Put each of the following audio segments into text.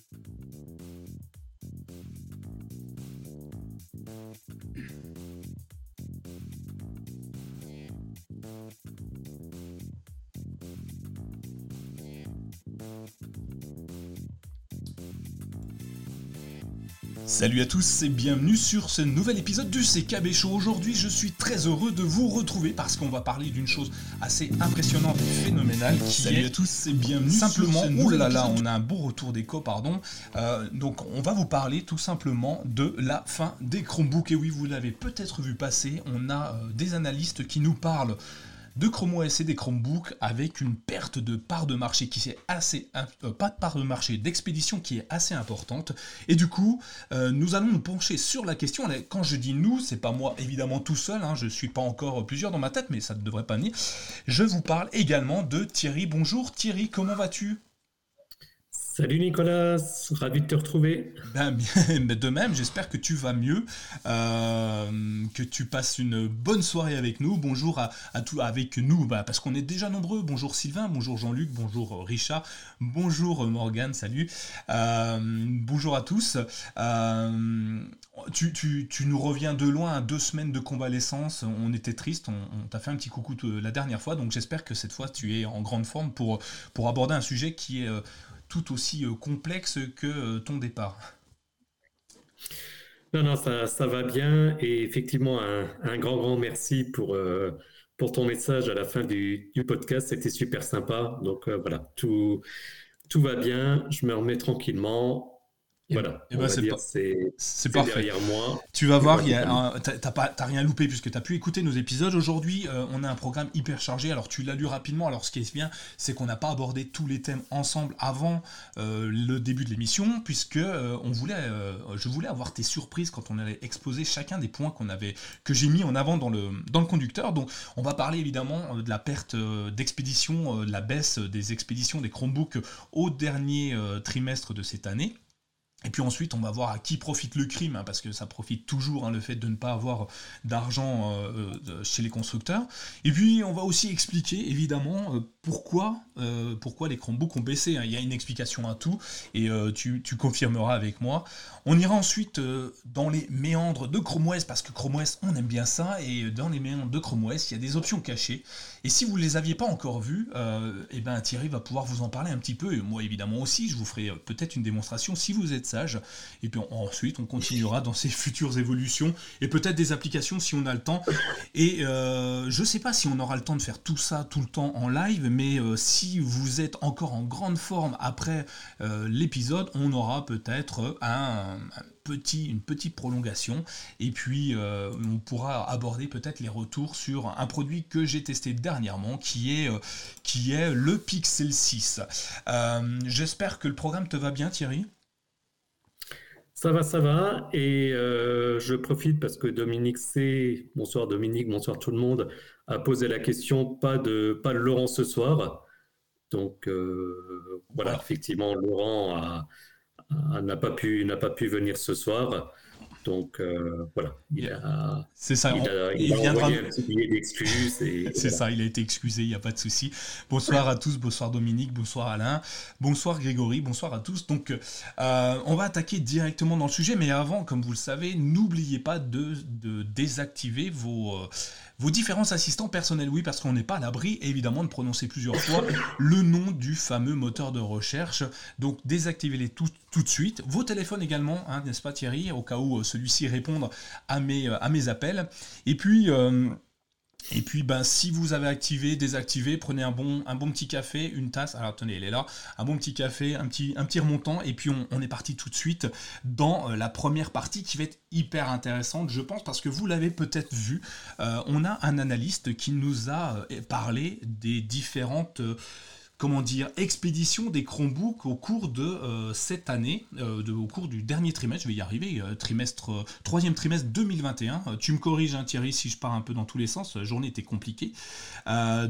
Mm-hmm. Salut à tous et bienvenue sur ce nouvel épisode du CKB Show. Aujourd'hui, je suis très heureux de vous retrouver parce qu'on va parler d'une chose assez impressionnante et phénoménale qui Salut à tous et bienvenue simplement. là là, épisode on a un beau retour d'écho, pardon. Euh, donc, on va vous parler tout simplement de la fin des Chromebooks. Et oui, vous l'avez peut-être vu passer. On a euh, des analystes qui nous parlent de Chrome OS et des Chromebooks avec une perte de part de marché qui est assez euh, pas de part de marché d'expédition qui est assez importante. Et du coup euh, nous allons nous pencher sur la question. Quand je dis nous c'est pas moi évidemment tout seul hein, je suis pas encore plusieurs dans ma tête mais ça ne devrait pas venir je vous parle également de Thierry. Bonjour Thierry comment vas-tu? Salut Nicolas, ravi de te retrouver. Ben, de même, j'espère que tu vas mieux, euh, que tu passes une bonne soirée avec nous. Bonjour à, à tout, avec nous, bah, parce qu'on est déjà nombreux. Bonjour Sylvain, bonjour Jean-Luc, bonjour Richard, bonjour Morgane, salut. Euh, bonjour à tous. Euh, tu, nous reviens de loin, à deux semaines de convalescence. On était triste, on, t'a fait un petit coucou la dernière fois, donc j'espère que cette fois tu es en grande forme pour aborder un sujet qui est tout aussi euh, complexe que euh, ton départ. Non, non, ça, ça, va bien. Et effectivement, un, grand, grand merci pour, euh, pour ton message à la fin du, podcast. C'était super sympa. Donc voilà, tout, tout va bien. Je me remets tranquillement. Voilà, ben c'est parfait. derrière moi. Tu vas voir, t'as rien loupé puisque tu as pu écouter nos épisodes. Aujourd'hui, euh, on a un programme hyper chargé. Alors tu l'as lu rapidement. Alors ce qui est bien, c'est qu'on n'a pas abordé tous les thèmes ensemble avant euh, le début de l'émission, puisque euh, on voulait, je voulais avoir tes surprises quand on allait exposer chacun des points qu'on avait, que j'ai mis en avant dans le dans le conducteur. Donc on va parler évidemment de la perte d'expédition, de la baisse des expéditions des Chromebooks au dernier trimestre de cette année. Et puis ensuite, on va voir à qui profite le crime, hein, parce que ça profite toujours hein, le fait de ne pas avoir d'argent euh, chez les constructeurs. Et puis, on va aussi expliquer, évidemment, euh, pourquoi, euh, pourquoi les Chromebooks ont baissé. Hein. Il y a une explication à tout, et euh, tu, confirmeras avec moi. On ira ensuite euh, dans les méandres de Chrome OS, parce que Chrome OS, on aime bien ça, et dans les méandres de Chrome OS, il y a des options cachées. Et si vous ne les aviez pas encore vues, et ben Thierry va pouvoir vous en parler un petit peu, et moi évidemment aussi, je vous ferai peut-être une démonstration si vous êtes sage. Et puis ensuite, on continuera dans ces futures évolutions, et peut-être des applications si on a le temps. Et je ne sais pas si on aura le temps de faire tout ça tout le temps en live, mais euh, si vous êtes encore en grande forme après euh, l'épisode, on aura peut-être un, petit, une petite prolongation. Et puis euh, on pourra aborder peut-être les retours sur un produit que j'ai testé dernièrement qui est, qui est le Pixel 6. J'espère que le programme te va bien Thierry. Ça va, ça va. Et je profite parce que Dominique C, bonsoir Dominique, bonsoir tout le monde, a posé la question, pas de, pas de Laurent ce soir. Donc euh, voilà, effectivement, Laurent n'a pas, pu, pas pu venir ce soir. Donc euh, voilà, il a, c'est ça, il, a, il, il a viendra... un petit billet d'excuses. c'est voilà. ça, il a été excusé, il n'y a pas de souci. Bonsoir à tous, bonsoir Dominique, bonsoir Alain, bonsoir Grégory, bonsoir à tous. Donc euh, on va attaquer directement dans le sujet, mais avant, comme vous le savez, n'oubliez pas de, de, désactiver vos, vos différents assistants personnels. Oui, parce qu'on n'est pas à l'abri, évidemment, de prononcer plusieurs fois le nom du fameux moteur de recherche. Donc désactivez-les tout, tout de suite. Vos téléphones également, hein, n'est-ce pas Thierry, au cas où celui-ci répondre à mes, à mes appels. Et puis, euh, et puis ben, si vous avez activé, désactivé, prenez un bon, un bon petit café, une tasse, alors tenez, elle est là, un bon petit café, un petit, un petit remontant, et puis on, est parti tout de suite dans euh, la première partie qui va être hyper intéressante, je pense, parce que vous l'avez peut-être vu, euh, on a un analyste qui nous a euh, parlé des différentes comment dire, expédition des Chromebooks au cours de euh, cette année, euh, au cours du dernier trimestre, je vais y arriver, euh, trimestre, troisième trimestre 2021. tu me corriges, hein, Thierry, si je pars un peu dans tous les sens, la journée était compliquée.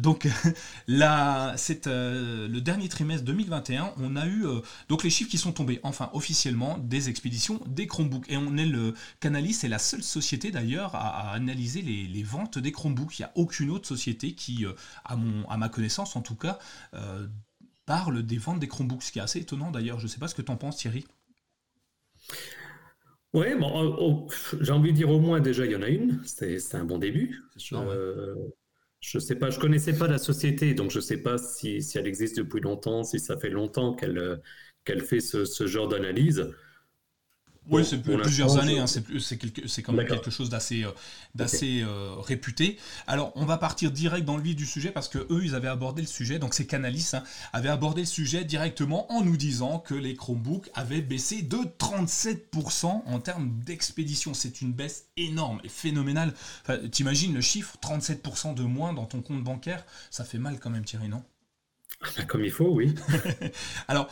donc, là, le dernier trimestre 2021, on a eu donc les chiffres qui sont tombés, enfin officiellement, des expéditions des Chromebooks. Et on est le Canalis, c'est la seule société d'ailleurs à, analyser les, les, ventes des Chromebooks. Il n'y a aucune autre société qui, à, mon, à ma connaissance en tout cas, parle des ventes des Chromebooks, ce qui est assez étonnant d'ailleurs. Je ne sais pas ce que tu en penses, Thierry. Oui, bon, oh, oh, j'ai envie de dire au moins déjà il y en a une, c'est un bon début. Euh, je ne sais pas, je connaissais pas la société, donc je ne sais pas si, si, elle existe depuis longtemps, si ça fait longtemps qu'elle qu'elle fait ce, ce genre d'analyse. Oui, c'est plusieurs années, hein, c'est quand même quelque chose d'assez euh, euh, réputé. Alors, on va partir direct dans le vif du sujet parce que eux, ils avaient abordé le sujet, donc ces Canalis hein, avaient abordé le sujet directement en nous disant que les Chromebooks avaient baissé de 37% en termes d'expédition. C'est une baisse énorme et phénoménale. T'imagines le chiffre, 37% de moins dans ton compte bancaire, ça fait mal quand même, Thierry, non? Comme il faut, oui. Alors,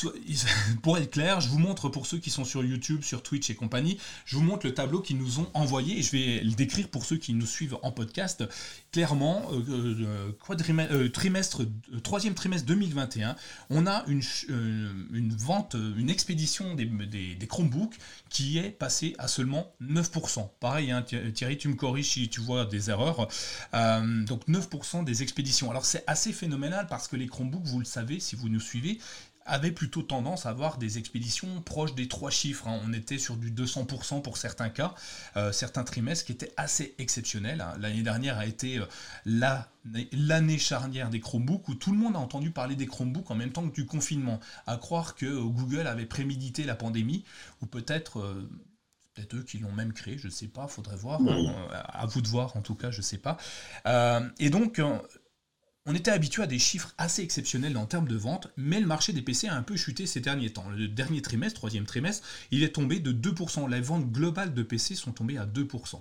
pour être clair, je vous montre pour ceux qui sont sur YouTube, sur Twitch et compagnie, je vous montre le tableau qu'ils nous ont envoyé et je vais le décrire pour ceux qui nous suivent en podcast. Clairement, euh, euh, euh trimestre, troisième trimestre 2021, on a une, vente, une expédition des, des, Chromebooks qui est passée à seulement 9%. Pareil, hein, Thierry, tu me corriges si tu vois des erreurs. donc 9% des expéditions. Alors c'est assez phénoménal parce que les Chromebooks, vous le savez si vous nous suivez, avait plutôt tendance à avoir des expéditions proches des trois chiffres. Hein. On était sur du 200% pour certains cas, euh, certains trimestres qui étaient assez exceptionnels. Hein. L'année dernière a été euh, l'année charnière des Chromebooks où tout le monde a entendu parler des Chromebooks en même temps que du confinement. À croire que euh, Google avait prémédité la pandémie ou peut-être peut-être eux qui l'ont même créé, je ne sais pas, faudrait voir, hein. à vous de voir en tout cas, je ne sais pas. et donc, on était habitué à des chiffres assez exceptionnels en termes de vente, mais le marché des PC a un peu chuté ces derniers temps. Le dernier trimestre, troisième trimestre, il est tombé de 2%. Les ventes globales de PC sont tombées à 2%.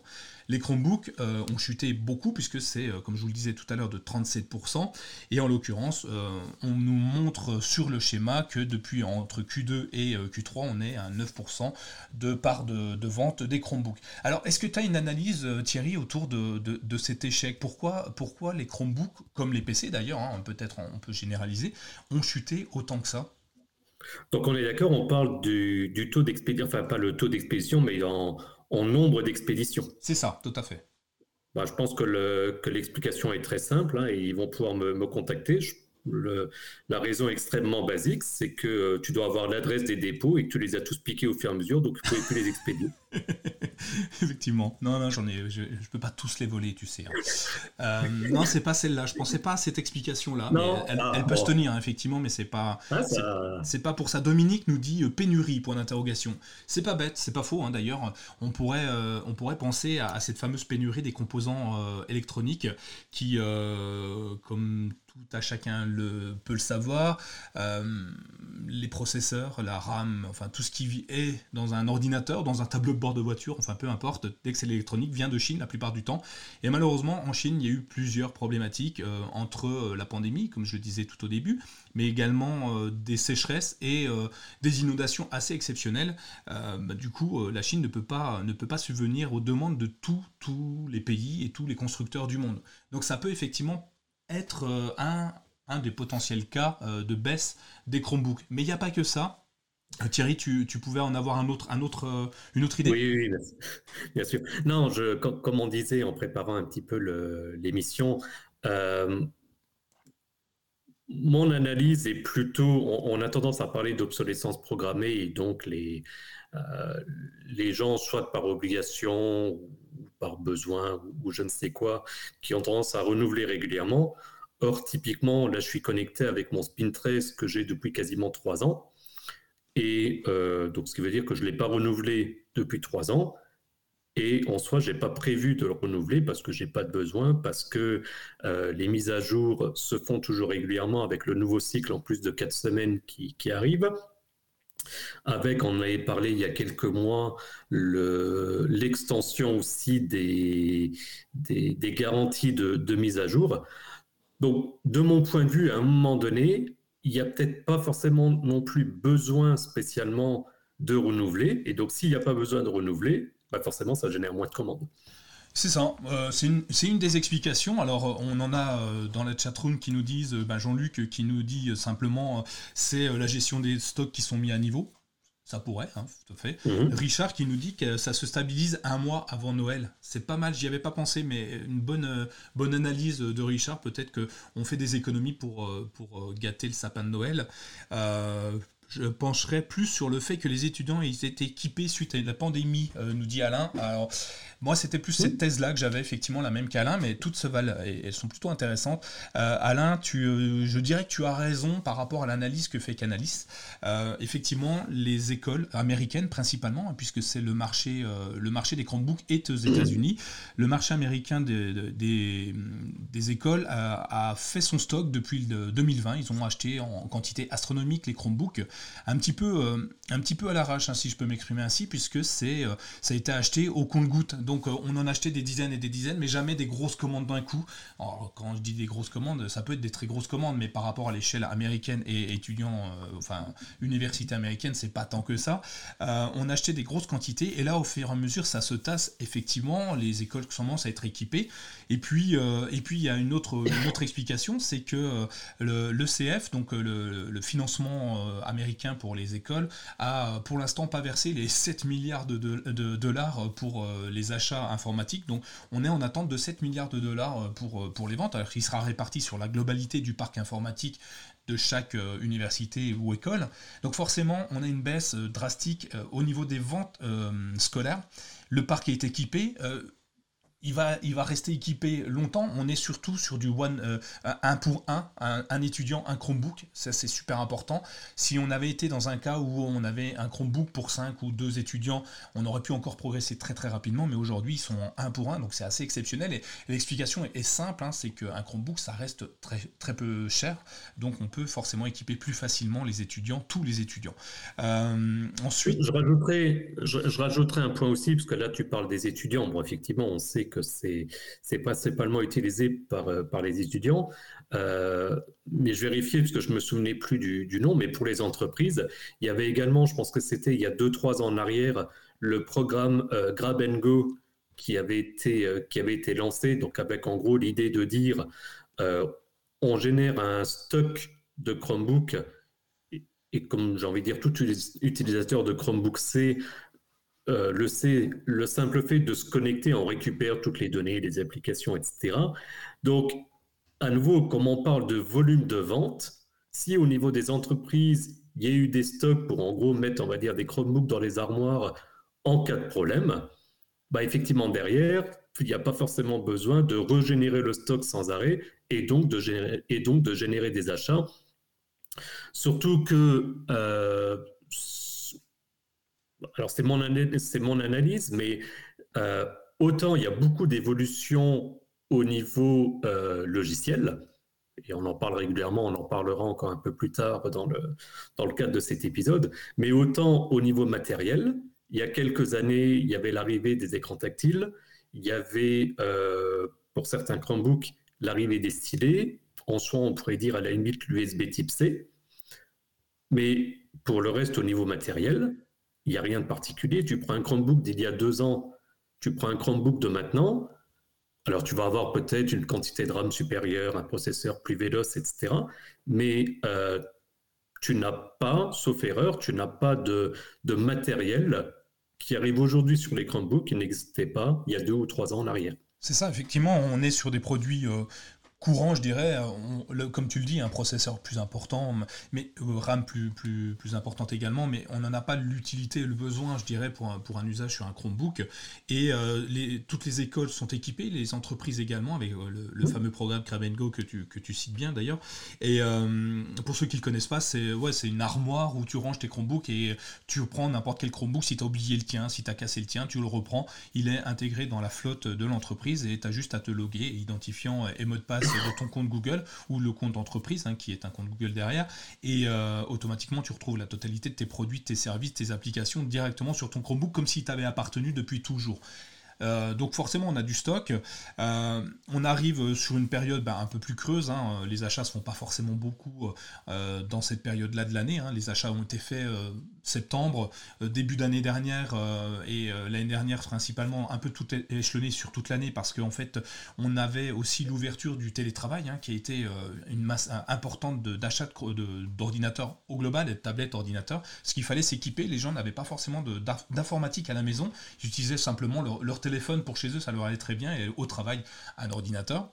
Les Chromebooks euh, ont chuté beaucoup puisque c'est, euh, comme je vous le disais tout à l'heure, de 37%. Et en l'occurrence, euh, on nous montre sur le schéma que depuis entre Q2 et Q3, on est à 9% de part de, vente des Chromebooks. Alors, est-ce que tu as une analyse, Thierry, autour de, cet échec? Pourquoi, pourquoi les Chromebooks, comme les PC d'ailleurs, hein, peut-être on peut généraliser, ont chuté autant que ça? Donc on est d'accord, on parle du, taux d'expédition, enfin pas le taux d'expédition, mais en, en nombre d'expéditions. C'est ça, tout à fait. Bah, je pense que l'explication est très simple hein, et ils vont pouvoir me, me contacter. Je la raison extrêmement basique, c'est que euh, tu dois avoir l'adresse des dépôts et que tu les as tous piqués au fur et à mesure, donc tu ne pouvais plus les expédier. Effectivement. Non, non, j'en ai, je, ne peux pas tous les voler, tu sais. Hein. Euh, non, c'est pas celle-là. Je pensais pas à cette explication-là. Elle, ah, peut se tenir, effectivement, mais c'est pas, ah, c'est pas pour ça. Dominique nous dit euh, pénurie point d'interrogation. C'est pas bête, c'est pas faux. Hein, d'ailleurs, on pourrait, on pourrait penser à, cette fameuse pénurie des composants électroniques qui, comme tout à chacun le, peut le savoir. Euh, les processeurs, la RAM, enfin tout ce qui est dans un ordinateur, dans un tableau bord de voiture, enfin peu importe, dès que c'est l'électronique, vient de Chine la plupart du temps. Et malheureusement, en Chine, il y a eu plusieurs problématiques euh, entre euh, la pandémie, comme je le disais tout au début, mais également des sécheresses et des inondations assez exceptionnelles. Bah, du coup, la Chine ne peut, pas, ne peut pas subvenir aux demandes de tous les pays et tous les constructeurs du monde. Donc ça peut effectivement être euh, un, un des potentiels cas euh, de baisse des Chromebooks. Mais il n'y a pas que ça. Euh, Thierry, tu, pouvais en avoir un autre, un autre, une autre idée? Oui, bien sûr. Non, je, comme, on disait en préparant un petit peu l'émission, mon analyse est plutôt, on, a tendance à parler d'obsolescence programmée et donc les, les gens, soit par obligation par besoin ou, je ne sais quoi, qui ont tendance à renouveler régulièrement. Or, typiquement, là, je suis connecté avec mon Spintrace que j'ai depuis quasiment trois ans. Et euh, donc, ce qui veut dire que je ne l'ai pas renouvelé depuis trois ans. Et en soi, je n'ai pas prévu de le renouveler parce que je n'ai pas de besoin, parce que euh, les mises à jour se font toujours régulièrement avec le nouveau cycle en plus de quatre semaines qui, arrive avec, on avait parlé il y a quelques mois, l'extension aussi des, des, garanties de, mise à jour. Donc, de mon point de vue, à un moment donné, il n'y a peut-être pas forcément non plus besoin spécialement de renouveler. Et donc, s'il n'y a pas besoin de renouveler, bah forcément, ça génère moins de commandes. C'est ça, euh, c'est une, des explications. Alors, euh, on en a euh, dans la chatroom qui nous disent, Jean-Luc qui nous dit simplement, c'est la gestion des stocks qui sont mis à niveau. Ça pourrait, hein, tout à fait. Mhm. Richard qui nous dit que ça se stabilise un mois avant Noël. C'est pas mal, j'y avais pas pensé, mais une bonne, euh, bonne analyse de Richard. Peut-être qu'on fait des économies pour, euh, pour gâter le sapin de Noël je pencherais plus sur le fait que les étudiants aient été équipés suite à la pandémie, nous dit Alain. Alors, moi, c'était plus cette thèse-là que j'avais effectivement la même qu'Alain, mais toutes se valent et elles sont plutôt intéressantes. Euh, Alain, tu, euh, je dirais que tu as raison par rapport à l'analyse que fait Canalis. Euh, effectivement, les écoles américaines principalement, hein, puisque c'est le marché, le marché des Chromebooks est aux États-Unis. Le marché américain des, des, des écoles a, fait son stock depuis 2020. Ils ont acheté en quantité astronomique les Chromebooks, un petit peu, un petit peu à l'arrache, hein, si je peux m'exprimer ainsi, puisque c'est, ça a été acheté au compte-goutte. Donc euh, on en achetait des dizaines et des dizaines, mais jamais des grosses commandes d'un coup. Quand je dis des grosses commandes, ça peut être des très grosses commandes, mais par rapport à l'échelle américaine et étudiant, euh, enfin université américaine, c'est pas tant que ça. Euh, on achetait des grosses quantités, et là au fur et à mesure, ça se tasse effectivement. Les écoles commencent à être équipées. Et puis, et il y a une autre, autre explication, c'est que le, CF, donc le, financement américain pour les écoles, a pour l'instant pas versé les 7 milliards de, de dollars pour les achats informatique. Donc on est en attente de 7 milliards de dollars euh, pour, euh, pour les ventes, alors qu'il sera réparti sur la globalité du parc informatique de chaque euh, université ou école. Donc forcément, on a une baisse drastique au niveau des ventes scolaires. Le parc est équipé il va, il va rester équipé longtemps. On est surtout sur du one, euh, un pour un, un, étudiant, un Chromebook. Ça, c'est super important. Si on avait été dans un cas où on avait un Chromebook pour 5 ou 2 étudiants, on aurait pu encore progresser très très rapidement. Mais aujourd'hui, ils sont un pour un, donc c'est assez exceptionnel. Et, l'explication est, simple hein, c'est qu'un Chromebook, ça reste très, très peu cher. Donc on peut forcément équiper plus facilement les étudiants, tous les étudiants. Euh, ensuite. Je rajouterai, je, je rajouterai un point aussi, parce que là, tu parles des étudiants. Bon, effectivement, on sait que c'est principalement utilisé par, euh, par les étudiants. Euh, mais je vérifiais parce que je me souvenais plus du, nom, mais pour les entreprises, il y avait également, je pense que c'était il y a 2-3 ans en arrière, le programme euh, Grab and Go qui avait été, qui avait été lancé, donc avec en gros l'idée de dire on génère un stock de Chromebook et, comme j'ai envie de dire, tout utilisateur de Chromebook C euh, le, le simple fait de se connecter, on récupère toutes les données, les applications, etc. Donc, à nouveau, comme on parle de volume de vente, si au niveau des entreprises, il y a eu des stocks pour en gros mettre, on va dire, des Chromebooks dans les armoires en cas de problème, bah effectivement derrière, il n'y a pas forcément besoin de régénérer le stock sans arrêt et donc de générer, et donc de générer des achats. Surtout que euh, alors c'est mon, analyse, mais euh, autant il y a beaucoup d'évolutions au niveau euh, logiciel, et on en parle régulièrement, on en parlera encore un peu plus tard dans le, dans le cadre de cet épisode, mais autant au niveau matériel, il y a quelques années, il y avait l'arrivée des écrans tactiles, il y avait euh, pour certains Chromebooks l'arrivée des stylés, en soi on pourrait dire à la limite l'USB type C, mais pour le reste au niveau matériel, il n'y a rien de particulier. Tu prends un Chromebook d'il y a deux ans, tu prends un Chromebook de maintenant, alors tu vas avoir peut-être une quantité de RAM supérieure, un processeur plus véloce, etc. Mais euh, tu n'as pas, sauf erreur, tu n'as pas de, matériel qui arrive aujourd'hui sur les Chromebooks qui n'existait pas il y a deux ou trois ans en arrière. C'est ça, effectivement, on est sur des produits euh, courant, je dirais, comme tu le dis, un processeur plus important, mais euh, RAM plus, plus, plus importante également, mais on n'en a pas l'utilité, le besoin, je dirais, pour un, pour un usage sur un Chromebook. Et euh, les, toutes les écoles sont équipées, les entreprises également, avec euh, le, fameux programme Grab Go que tu, que tu cites bien d'ailleurs. Et pour ceux qui ne le connaissent pas, c'est ouais, une armoire où tu ranges tes Chromebooks et tu prends n'importe quel Chromebook. Si tu as oublié le tien, si tu as cassé le tien, tu le reprends. Il est intégré dans la flotte de l'entreprise et tu as juste à te loguer, identifiant et mot de passe de ton compte Google ou le compte d'entreprise, hein, qui est un compte Google derrière, et euh, automatiquement tu retrouves la totalité de tes produits, tes services, tes applications directement sur ton Chromebook, comme si tu avais appartenu depuis toujours. donc forcément, on a du stock. on arrive sur une période ben, un peu plus creuse. Hein. Les achats se font pas forcément beaucoup dans cette période-là de l'année. Hein. Les achats ont été faits septembre, début d'année dernière et l'année dernière principalement un peu tout échelonné sur toute l'année parce qu'en fait, on avait aussi l'ouverture du télétravail hein, qui a été une masse importante d'achat d'ordinateurs au global et de tablettes ordinateurs. Ce qu'il fallait s'équiper, les gens n'avaient pas forcément d'informatique à la maison, ils utilisaient simplement leur, téléphone pour chez eux, ça leur allait très bien, et au travail, un ordinateur.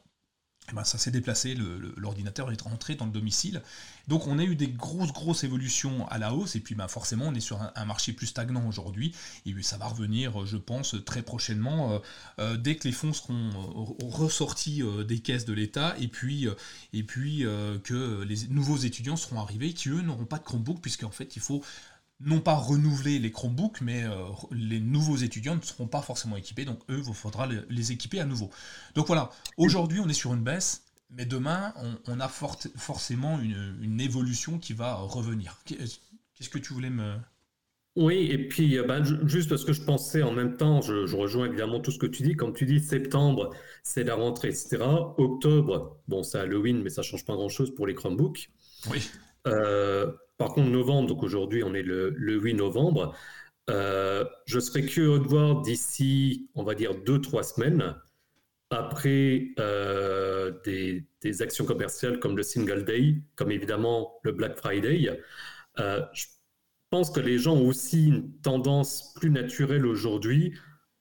Et ben ça s'est déplacé, l'ordinateur est rentré dans le domicile. Donc on a eu des grosses, grosses évolutions à la hausse, et puis ben forcément on est sur un, marché plus stagnant aujourd'hui, et ça va revenir, je pense, très prochainement, euh, euh, dès que les fonds seront euh, ressortis des caisses de l'État, et puis, et puis que les nouveaux étudiants seront arrivés, qui eux n'auront pas de Chromebook, puisqu'en fait il faut non pas renouveler les Chromebooks, mais euh, les nouveaux étudiants ne seront pas forcément équipés, donc eux, il faudra les, équiper à nouveau. Donc voilà, aujourd'hui on est sur une baisse, mais demain on, a forcément une, évolution qui va revenir. Qu'est-ce que tu voulais me... Oui, et puis euh, bah, juste parce que je pensais en même temps, je, rejoins évidemment tout ce que tu dis, quand tu dis septembre, c'est la rentrée, etc. Octobre, bon c'est Halloween, mais ça change pas grand-chose pour les Chromebooks. Oui. Euh, par contre, novembre, donc aujourd'hui on est le, 8 novembre, euh, je serais curieux de voir d'ici, on va dire, deux, trois semaines, après euh, des, actions commerciales comme le Single Day, comme évidemment le Black Friday. Je pense que les gens ont aussi une tendance plus naturelle aujourd'hui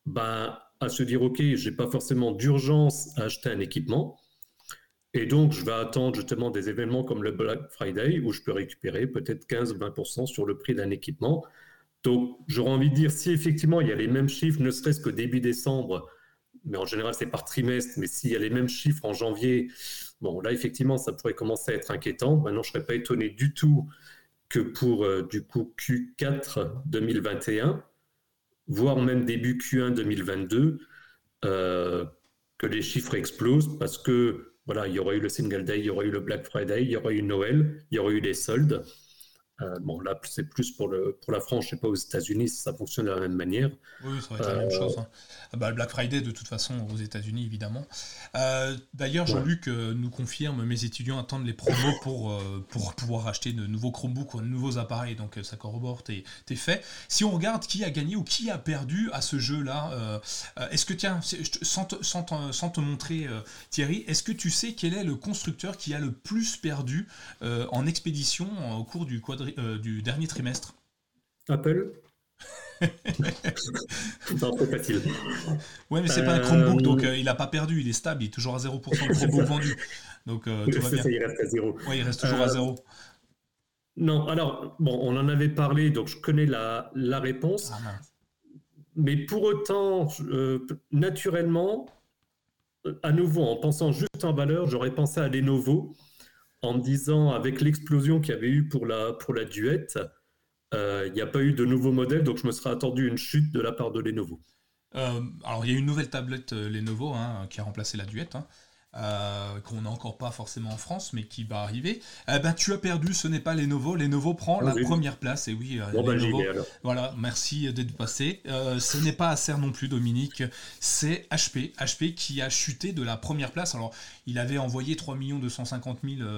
ben, à se dire, OK, je n'ai pas forcément d'urgence à acheter un équipement. Et donc, je vais attendre justement des événements comme le Black Friday où je peux récupérer peut-être 15-20% sur le prix d'un équipement. Donc, j'aurais envie de dire, si effectivement il y a les mêmes chiffres, ne serait-ce que début décembre, mais en général c'est par trimestre, mais s'il y a les mêmes chiffres en janvier, bon là effectivement ça pourrait commencer à être inquiétant. Maintenant, je ne serais pas étonné du tout que pour euh, du coup Q4 2021, voire même début Q1 2022, euh, que les chiffres explosent parce que voilà, il y aurait eu le Single Day, il y aurait eu le Black Friday, il y aurait eu Noël, il y aurait eu les soldes. Euh, bon, là, c'est plus pour, le, pour la France, je ne sais pas aux États-Unis si ça fonctionne de la même manière. Oui, ça va être la même euh, chose. Hein. Ah bah, le Black Friday, de toute façon, aux États-Unis, évidemment. Euh, d'ailleurs, Jean-Luc nous confirme mes étudiants attendent les promos pour, pour pouvoir acheter de nouveaux Chromebooks ou de nouveaux appareils, donc ça corrobore tes, tes, faits. Si on regarde qui a gagné ou qui a perdu à ce jeu-là, est-ce que, tiens, sans te, sans, sans te montrer, Thierry, est-ce que tu sais quel est le constructeur qui a le plus perdu en expédition au cours du quadri euh, du dernier trimestre Apple Non, c'est facile. Ouais, mais c'est pas un Chromebook, donc euh, il n'a pas perdu, il est stable, il est toujours à 0% de Chromebook vendu. Donc euh, tout va bien. il reste à 0. Oui, il reste toujours à 0. Non, alors, bon, on en avait parlé, donc je connais la, la réponse. Ah, mais pour autant, naturellement, à nouveau, en pensant juste en valeur, j'aurais pensé à Lenovo en disant, avec l'explosion qu'il y avait eu pour la, duette, euh, il n'y a pas eu de nouveau modèle, donc je me serais attendu une chute de la part de Lenovo. Euh, alors, il y a une nouvelle tablette euh, Lenovo hein, qui a remplacé la duette. Hein. Euh, qu'on n'a encore pas forcément en France, mais qui va arriver. Eh ben, tu as perdu, ce n'est pas Lenovo. Lenovo prend la première place. Et oui, euh, ben, Lenovo, voilà, merci d'être passé. Euh, ce n'est pas Acer non plus, Dominique. C'est HP. HP qui a chuté de la première place. Alors, il avait envoyé 3 250 000,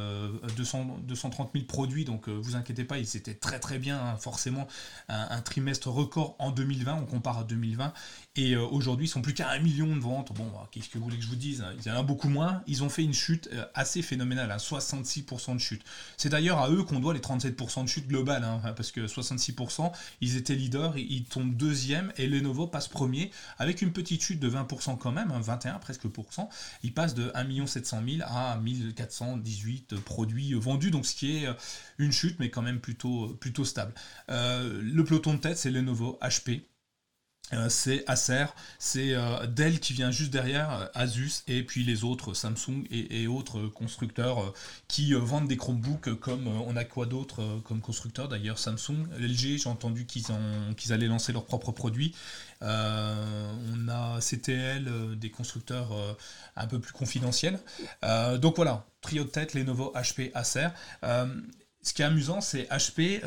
230 000 produits, donc vous inquiétez pas, il s'était très très bien, hein, forcément, un, un, trimestre record en 2020, on compare à 2020. Et aujourd'hui, ils sont plus qu'à un million de ventes. Bon, bah, qu'est-ce que vous voulez que je vous dise hein Il y en a beaucoup moins. Ils ont fait une chute euh, assez phénoménale, 66% hein, de chute. C'est d'ailleurs à eux qu'on doit les 37% de chute globale, hein, parce que 66%, ils étaient leaders, ils tombent deuxième, et Lenovo passe premier, avec une petite chute de 20% quand même, 21 presque pour cent. Ils passent de 1 700 000 à 1418 produits vendus, donc ce qui est euh, une chute, mais quand même plutôt, plutôt stable. le peloton de tête, c'est Lenovo, HP, euh, c'est Acer, c'est euh, Dell qui vient juste derrière, euh, Asus, et puis les autres, Samsung et, autres constructeurs qui vendent des Chromebooks comme on a quoi d'autre comme constructeur d'ailleurs, Samsung, LG, j'ai entendu qu'ils qu'ils allaient lancer leurs propres produits. on a CTL, des constructeurs un peu plus confidentiels. donc voilà, trio de tête, Lenovo, HP, Acer. ce qui est amusant, c'est HP,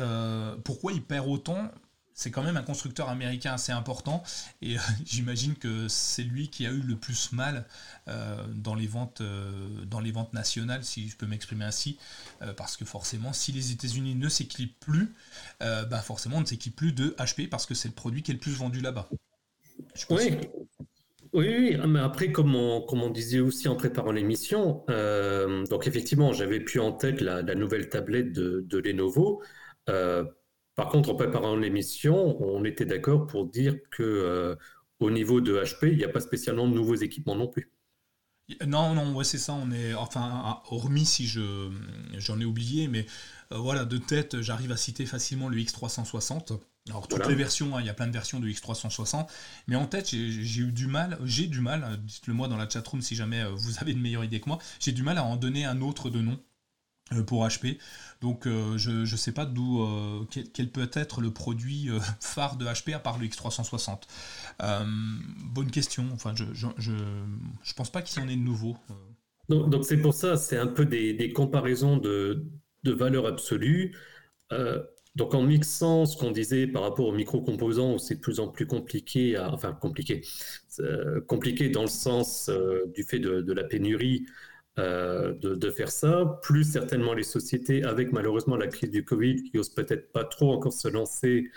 pourquoi il perd autant c'est quand même un constructeur américain assez important et euh, j'imagine que c'est lui qui a eu le plus mal euh, dans, les ventes, euh, dans les ventes nationales, si je peux m'exprimer ainsi, parce que forcément, si les États-Unis ne s'équipent plus, bah forcément on ne s'équipe plus de HP parce que c'est le produit qui est le plus vendu là-bas. Oui. Oui, mais après, comme on, comme on, disait aussi en préparant l'émission, donc effectivement, j'avais pu en tête la, nouvelle tablette de, de Lenovo. Par contre, en préparant l'émission, on était d'accord pour dire que euh, au niveau de HP, il n'y a pas spécialement de nouveaux équipements non plus. Non, non, ouais, c'est ça. On est, enfin, hormis si je j'en ai oublié, mais euh, voilà, de tête, j'arrive à citer facilement le X360. Alors toutes les versions, hein, il y a plein de versions de X360, mais en tête, j'ai eu du mal, j'ai du mal, dites-le moi dans la chatroom si jamais euh, vous avez une meilleure idée que moi, j'ai du mal à en donner un autre de nom pour HP. Donc euh, je ne sais pas d'où euh, quel, peut être le produit euh, phare de HP à part le X360. bonne question. Enfin, je je, pense pas qu'il y en ait de nouveau. Donc c'est pour ça, c'est un peu des, comparaisons de, de valeur absolue. donc en mixant ce qu'on disait par rapport aux micro-composants, c'est de plus en plus compliqué, enfin compliqué, compliqué dans le sens du fait de, de la pénurie. Euh, de, faire ça, plus certainement les sociétés, avec malheureusement la crise du Covid, qui n'osent peut-être pas trop encore se lancer,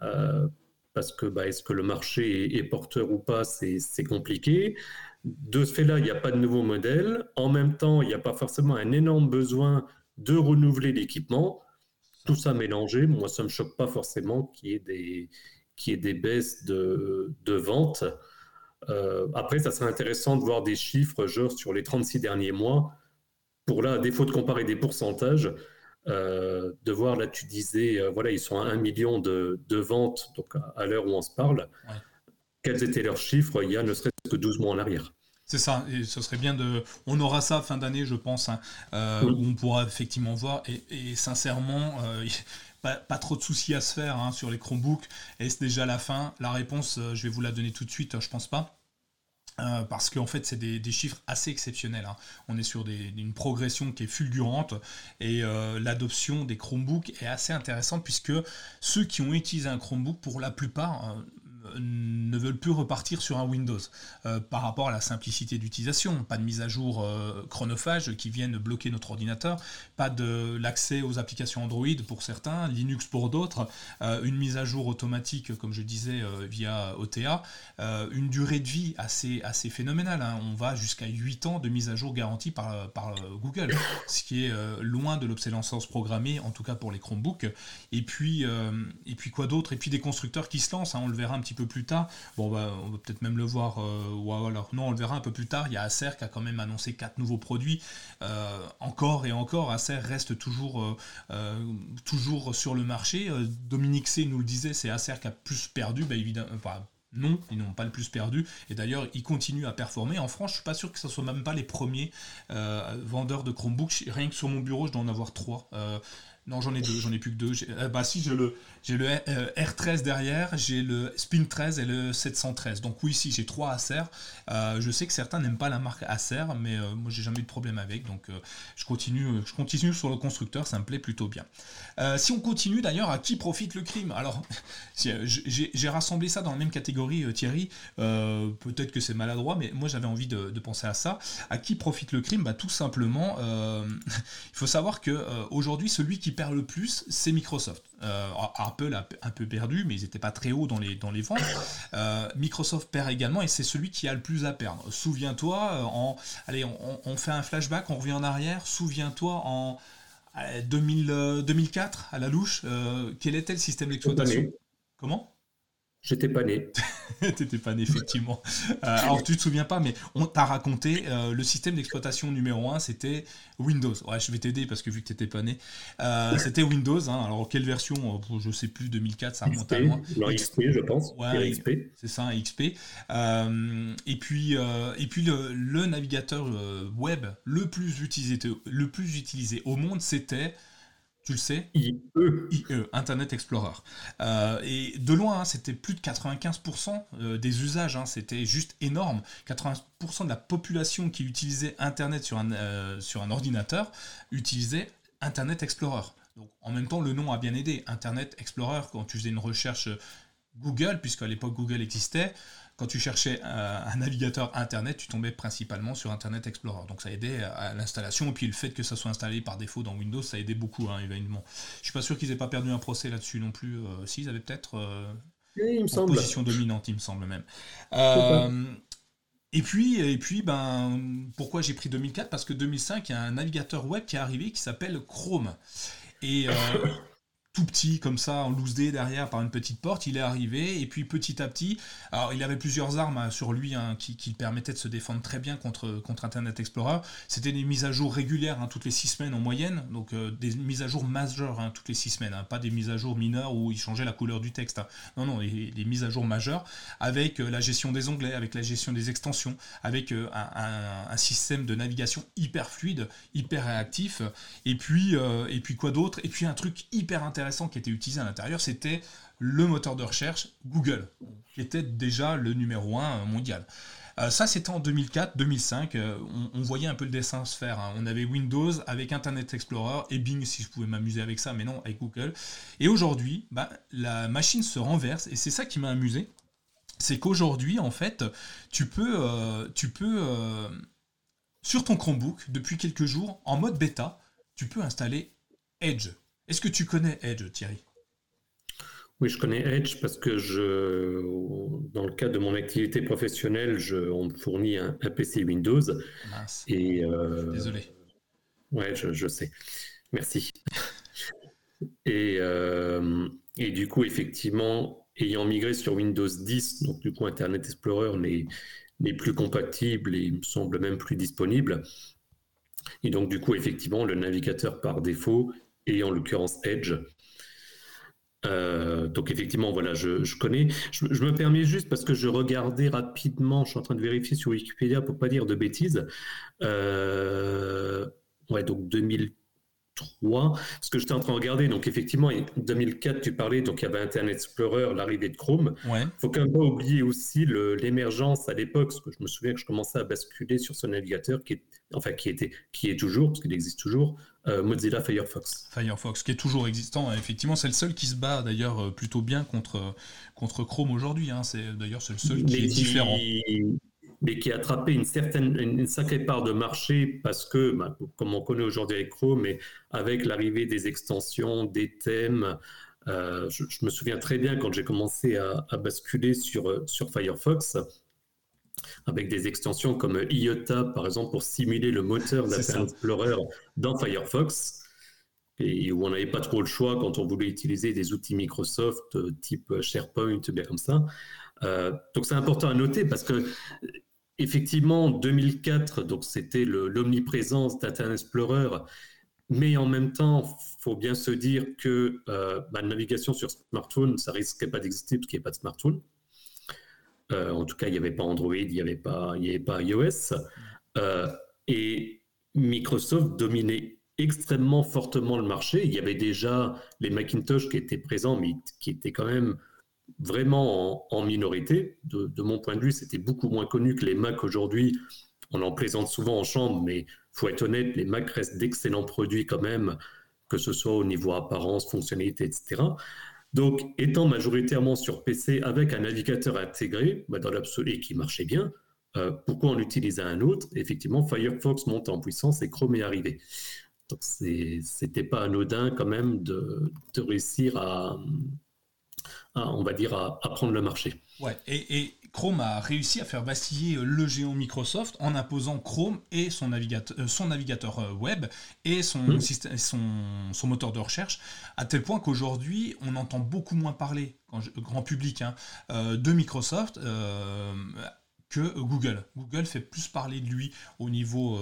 euh, parce que bah, est-ce que le marché est, porteur ou pas, c'est compliqué. De ce fait-là, il n'y a pas de nouveau modèle. En même temps, il n'y a pas forcément un énorme besoin de renouveler l'équipement. Tout ça mélangé, moi, ça ne me choque pas forcément qu'il y ait des, baisses de, de ventes. Euh, après, ça serait intéressant de voir des chiffres, genre sur les 36 derniers mois, pour là, à défaut de comparer des pourcentages, euh, de voir, là, tu disais, euh, voilà, ils sont à 1 million de, ventes, donc à, l'heure où on se parle. Quels étaient leurs chiffres il y a ne serait-ce que 12 mois en arrière? C'est ça, et ce serait bien de. On aura ça fin d'année, je pense, hein, où on pourra effectivement voir. Et, sincèrement, pas, trop de soucis à se faire hein, sur les Chromebooks. Est-ce déjà la fin? La réponse, je vais vous la donner tout de suite, je pense pas. Euh, parce qu'en fait, c'est des, chiffres assez exceptionnels. Hein. On est sur une progression qui est fulgurante et euh, l'adoption des Chromebooks est assez intéressante puisque ceux qui ont utilisé un Chromebook, pour la plupart, euh, ne veulent plus repartir sur un Windows euh, par rapport à la simplicité d'utilisation. Pas de mise à jour euh, chronophage qui viennent bloquer notre ordinateur, pas de l'accès aux applications Android pour certains, Linux pour d'autres, euh, une mise à jour automatique, comme je disais, via OTA, une durée de vie assez, assez phénoménale. Hein. On va jusqu'à 8 ans de mise à jour garantie par, Google, ce qui est loin de l'obsolescence programmée, en tout cas pour les Chromebooks. Et puis, et puis quoi d'autre? Et puis des constructeurs qui se lancent, hein. on le verra un petit peu plus tard. Bon, bah, on va peut-être même le voir, euh, ou alors non, on le verra un peu plus tard. Il y a Acer qui a quand même annoncé quatre nouveaux produits. Euh, encore et encore, Acer reste toujours, euh, toujours sur le marché. Dominique C nous le disait, c'est Acer qui a plus perdu, bah, évidemment. non, ils n'ont pas le plus perdu. Et d'ailleurs, ils continuent à performer. En France, je suis pas sûr que ce soit même pas les premiers vendeurs de Chromebooks. Rien que sur mon bureau, je dois en avoir trois. Non, j'en ai deux, j'en ai plus que deux. Euh, bah si, j'ai le, j'ai le euh, R13 derrière, j'ai le Spin 13 et le 713. Donc oui, si, j'ai trois Acer. Euh, je sais que certains n'aiment pas la marque Acer, mais moi j'ai jamais eu de problème avec. Donc je, continue, je continue sur le constructeur, ça me plaît plutôt bien. si on continue d'ailleurs, à qui profite le crime? Alors, j'ai, rassemblé ça dans la même catégorie, Thierry. peut-être que c'est maladroit, mais moi j'avais envie de, penser à ça. À qui profite le crime? Bah, Tout simplement, il faut savoir que aujourd'hui, celui qui perd le plus, c'est Microsoft. Euh, Apple a un peu perdu, mais ils n'étaient pas très hauts dans les, dans les ventes. Euh, Microsoft perd également, et c'est celui qui a le plus à perdre. Souviens-toi, euh, en, allez, on, fait un flashback, on revient en arrière. Souviens-toi en 2000, 2004, à la louche, quel était le système d'exploitation? Comment? J'étais pas né. T'étais pas né, effectivement. Euh, alors, tu te souviens pas, mais on t'a raconté, euh, le système d'exploitation numéro 1, c'était Windows. Ouais, je vais t'aider parce que vu que t'étais pas né. Euh, c'était Windows. Hein. Alors, quelle version? Je sais plus, 2004, ça remonte à loin. XP, je pense. Ouais, XP. C'est ça, XP. et puis, et puis le, le navigateur web le plus utilisé, le plus utilisé au monde, c'était tu le sais? IE. IE, Internet Explorer. Euh, et de loin, hein, c'était plus de 95% euh, des usages, hein, c'était juste énorme. 80% de la population qui utilisait Internet sur un, euh, sur un ordinateur utilisait Internet Explorer. Donc en même temps, le nom a bien aidé. Internet Explorer, quand tu faisais une recherche Google, puisqu'à l'époque Google existait, quand tu cherchais un, navigateur Internet, tu tombais principalement sur Internet Explorer. Donc ça aidait à l'installation. Et puis le fait que ça soit installé par défaut dans Windows, ça aidait beaucoup, hein, évidemment. Je suis pas sûr qu'ils aient pas perdu un procès là-dessus non plus. Euh, si, ils avaient peut-être une position dominante, il me semble même. Euh, et puis, et puis ben, pourquoi j'ai pris 2004 Parce que 2005, il y a un navigateur web qui est arrivé qui s'appelle Chrome. Et euh, tout petit comme ça en loose day derrière par une petite porte, il est arrivé et puis petit à petit, alors il avait plusieurs armes hein, sur lui hein, qui, qui permettaient de se défendre très bien contre, contre Internet Explorer. C'était des mises à jour régulières hein, toutes les six semaines en moyenne, donc euh, des mises à jour majeures toutes les six semaines, pas des mises à jour mineures où il changeait la couleur du texte. Non, non, des mises à jour majeures avec euh, la gestion des onglets, avec la gestion des extensions, avec euh, un, un, système de navigation hyper fluide, hyper réactif, et puis, et puis quoi d'autre? Et puis un truc hyper intéressant qui était utilisé à l'intérieur, c'était le moteur de recherche Google, qui était déjà le numéro 1 mondial. Euh, ça, c'était en 2004-2005. Euh, on, voyait un peu le dessin se faire. Hein. On avait Windows avec Internet Explorer et Bing, si je pouvais m'amuser avec ça, mais non, avec Google. Et aujourd'hui, bah, la machine se renverse, et c'est ça qui m'a amusé. C'est qu'aujourd'hui, en fait, tu peux, euh, tu peux sur ton Chromebook, depuis quelques jours, en mode bêta, tu peux installer Edge. Est-ce que tu connais Edge, Thierry? Oui, je connais Edge parce que je, dans le cadre de mon activité professionnelle, je, on me fournit un, PC Windows. Mince. Et, euh, Désolé. Ouais, je, sais. Merci. Et, euh, et, du coup, effectivement, ayant migré sur Windows 10, donc du coup, Internet Explorer n'est plus compatible et il me semble même plus disponible. Et donc, du coup, effectivement, le navigateur par défaut et en l'occurrence Edge. Euh, donc effectivement, voilà, je, connais. Je, me permets juste parce que je regardais rapidement, je suis en train de vérifier sur Wikipédia pour pas dire de bêtises. Euh, ouais, donc 2000, 3. Ce que j'étais en train de regarder, donc effectivement, en 2004, tu parlais, donc il y avait Internet Explorer, l'arrivée de Chrome. Il ouais. faut quand même pas oublier aussi l'émergence à l'époque, parce que je me souviens que je commençais à basculer sur ce navigateur qui est, enfin, qui était, qui est toujours, parce qu'il existe toujours, euh, Mozilla Firefox. Firefox, qui est toujours existant. Effectivement, c'est le seul qui se bat d'ailleurs euh, plutôt bien contre, contre Chrome aujourd'hui. Hein. C'est d'ailleurs c'est le seul qui est différent mais qui a attrapé une certaine, une sacrée part de marché parce que, bah, comme on connaît aujourd'hui avec Chrome, mais avec l'arrivée des extensions, des thèmes, euh, je, me souviens très bien quand j'ai commencé à, basculer sur, sur Firefox, avec des extensions comme IOTA, par exemple, pour simuler le moteur d'Internet Explorer dans Firefox, et où on n'avait pas trop le choix quand on voulait utiliser des outils Microsoft euh, type SharePoint, bien comme ça. Euh, donc c'est important à noter parce que effectivement, 2004, donc c'était l'omniprésence d'Internet Explorer, mais en même temps, faut bien se dire que euh, bah, la navigation sur smartphone, ça risquait pas d'exister parce qu'il n'y avait pas de smartphone. Euh, en tout cas, il n'y avait pas Android, il n'y avait pas, avait pas iOS, euh, et Microsoft dominait extrêmement fortement le marché. Il y avait déjà les Macintosh qui étaient présents, mais qui étaient quand même vraiment en, minorité. De, mon point de vue, c'était beaucoup moins connu que les Mac aujourd'hui. On en plaisante souvent en chambre, mais faut être honnête, les Mac restent d'excellents produits quand même, que ce soit au niveau apparence, fonctionnalité, etc. Donc, étant majoritairement sur PC avec un navigateur intégré, bah, dans l'absolu, et qui marchait bien, euh, pourquoi on utilisait un autre? Effectivement, Firefox monte en puissance et Chrome est arrivé. Donc, c'était pas anodin quand même de réussir à, on va dire, à, prendre le marché. Ouais, Chrome a réussi à faire vaciller euh, le géant Microsoft en imposant Chrome et son navigateur, euh, son navigateur euh, web et son, mmh. système, son, son, moteur de recherche, à tel point qu'aujourd'hui, on entend beaucoup moins parler, grand public, hein, de Microsoft que Google. Google fait plus parler de lui au niveau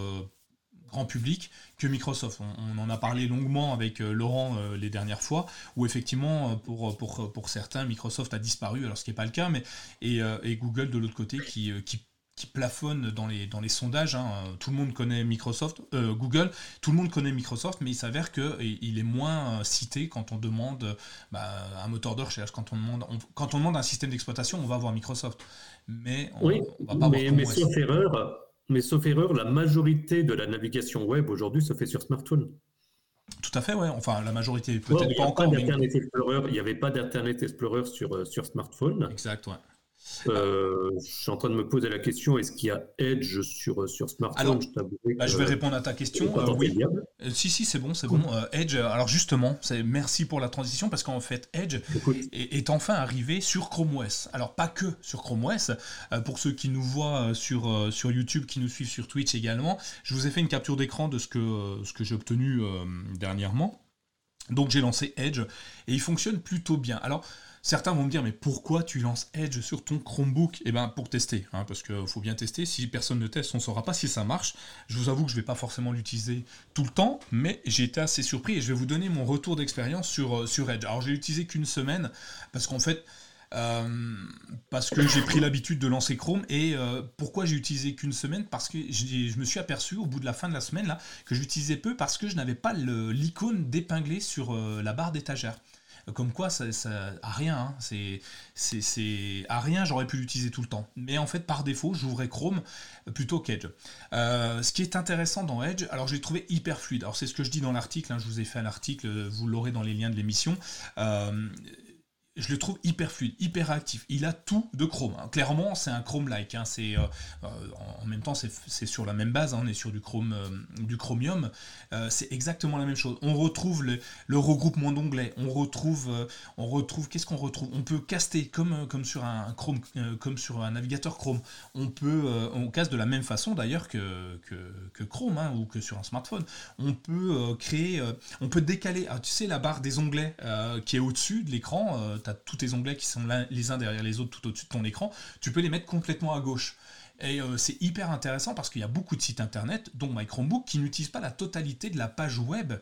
grand public que Microsoft. On, en a parlé longuement avec euh, Laurent euh, les dernières fois, où effectivement, euh, pour, pour, pour, certains, Microsoft a disparu, alors ce qui n'est pas le cas, mais et, Google de l'autre côté qui, qui, plafonne dans les, dans les sondages. Hein. Tout le monde connaît Microsoft, Google, tout le monde connaît Microsoft, mais il s'avère qu'il est moins cité quand on demande bah, un moteur de recherche, quand on demande, quand on demande un système d'exploitation, on va voir Microsoft. Mais on, oui, va pas mais, mais sauf erreur, mais sauf erreur, la majorité de la navigation web aujourd'hui se fait sur smartphone. Tout à fait, ouais. Enfin, la majorité, peut-être pas encore. il n'y avait pas d'Internet Explorer sur, sur smartphone. Exact, ouais. Euh, je suis en train de me poser la question est-ce qu'il y a Edge sur, sur smartphone? Alors, je, bah, je, vais répondre à ta question. Euh, oui. Euh, si, si, c'est bon, c'est bon. Edge, alors justement, merci pour la transition parce qu'en fait, Edge est, enfin arrivé sur Chrome OS. Alors, pas que sur Chrome OS. pour ceux qui nous voient sur, sur YouTube, qui nous suivent sur Twitch également, je vous ai fait une capture d'écran de ce que, ce que j'ai obtenu dernièrement. Donc, j'ai lancé Edge et il fonctionne plutôt bien. Alors, Certains vont me dire, mais pourquoi tu lances Edge sur ton Chromebook? Eh bien, pour tester, hein, parce qu'il faut bien tester. Si personne ne teste, on ne saura pas si ça marche. Je vous avoue que je ne vais pas forcément l'utiliser tout le temps, mais j'ai été assez surpris et je vais vous donner mon retour d'expérience sur, euh, Edge. Alors, j'ai utilisé qu'une semaine, parce qu'en fait, euh, parce que j'ai pris l'habitude de lancer Chrome. Et euh, pourquoi j'ai utilisé qu'une semaine? Parce que je me suis aperçu au bout de la fin de la semaine là que j'utilisais peu parce que je n'avais pas l'icône d'épingler sur la barre d'étagère. Comme quoi, ça, ça à rien, hein. c'est, c'est, à rien, j'aurais pu l'utiliser tout le temps. Mais en fait, par défaut, j'ouvrais Chrome plutôt qu'Edge. Euh, ce qui est intéressant dans Edge, alors je l'ai trouvé hyper fluide. Alors c'est ce que je dis dans l'article, hein. je vous ai fait un article, vous l'aurez dans les liens de l'émission. Euh, je le trouve hyper fluide, hyper réactif. Il a tout de Chrome. Hein. Clairement, c'est un Chrome-like. Hein. C'est euh, euh, en même temps, c'est sur la même base. Hein. On est sur du Chrome, euh, du Chromium. c'est exactement la même chose. On retrouve le, regroupement d'onglets. On retrouve, on retrouve. Qu'est-ce qu'on retrouve? On peut caster comme comme sur un Chrome, comme sur un navigateur Chrome. On peut, on casse de la même façon d'ailleurs que, que, Chrome ou que sur un smartphone. On peut créer, on peut décaler. Ah, tu sais la barre des onglets qui est au-dessus de l'écran tous tes onglets qui sont les uns derrière les autres tout au-dessus de ton écran, tu peux les mettre complètement à gauche. Et euh, c'est hyper intéressant parce qu'il y a beaucoup de sites internet, dont My Chromebook, qui n'utilisent pas la totalité de la page web.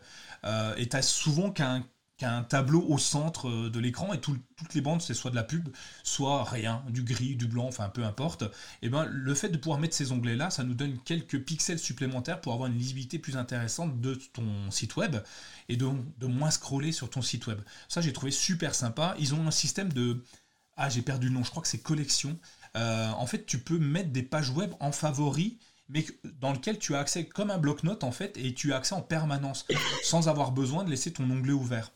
Euh, et tu souvent qu'un qu'un tableau au centre euh, de l'écran et toutes les bandes c'est soit de la pub, soit rien, du gris, du blanc, enfin peu importe. Et ben le fait de pouvoir mettre ces onglets là, ça nous donne quelques pixels supplémentaires pour avoir une lisibilité plus intéressante de ton site web et de, de moins scroller sur ton site web. Ça j'ai trouvé super sympa. Ils ont un système de ah j'ai perdu le nom, je crois que c'est collection. Euh, en fait tu peux mettre des pages web en favoris mais dans lequel tu as accès comme un bloc-notes en fait, et tu as accès en permanence, sans avoir besoin de laisser ton onglet ouvert.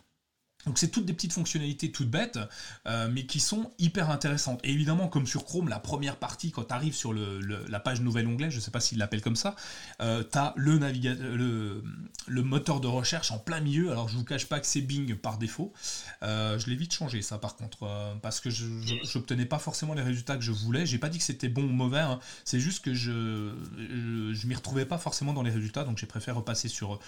Donc c'est toutes des petites fonctionnalités toutes bêtes, euh, mais qui sont hyper intéressantes. Et évidemment, comme sur Chrome, la première partie, quand tu arrives sur la page nouvel onglet, je ne sais pas s'il l'appelle comme ça, euh, tu as le, moteur de recherche en plein milieu. Alors je vous cache pas que c'est Bing par défaut. Euh, je l'ai vite changé ça par contre, parce que je n'obtenais pas forcément les résultats que je voulais. J'ai pas dit que c'était bon ou mauvais, hein. c'est juste que je je, m'y retrouvais pas forcément dans les résultats, donc j'ai préféré repasser sur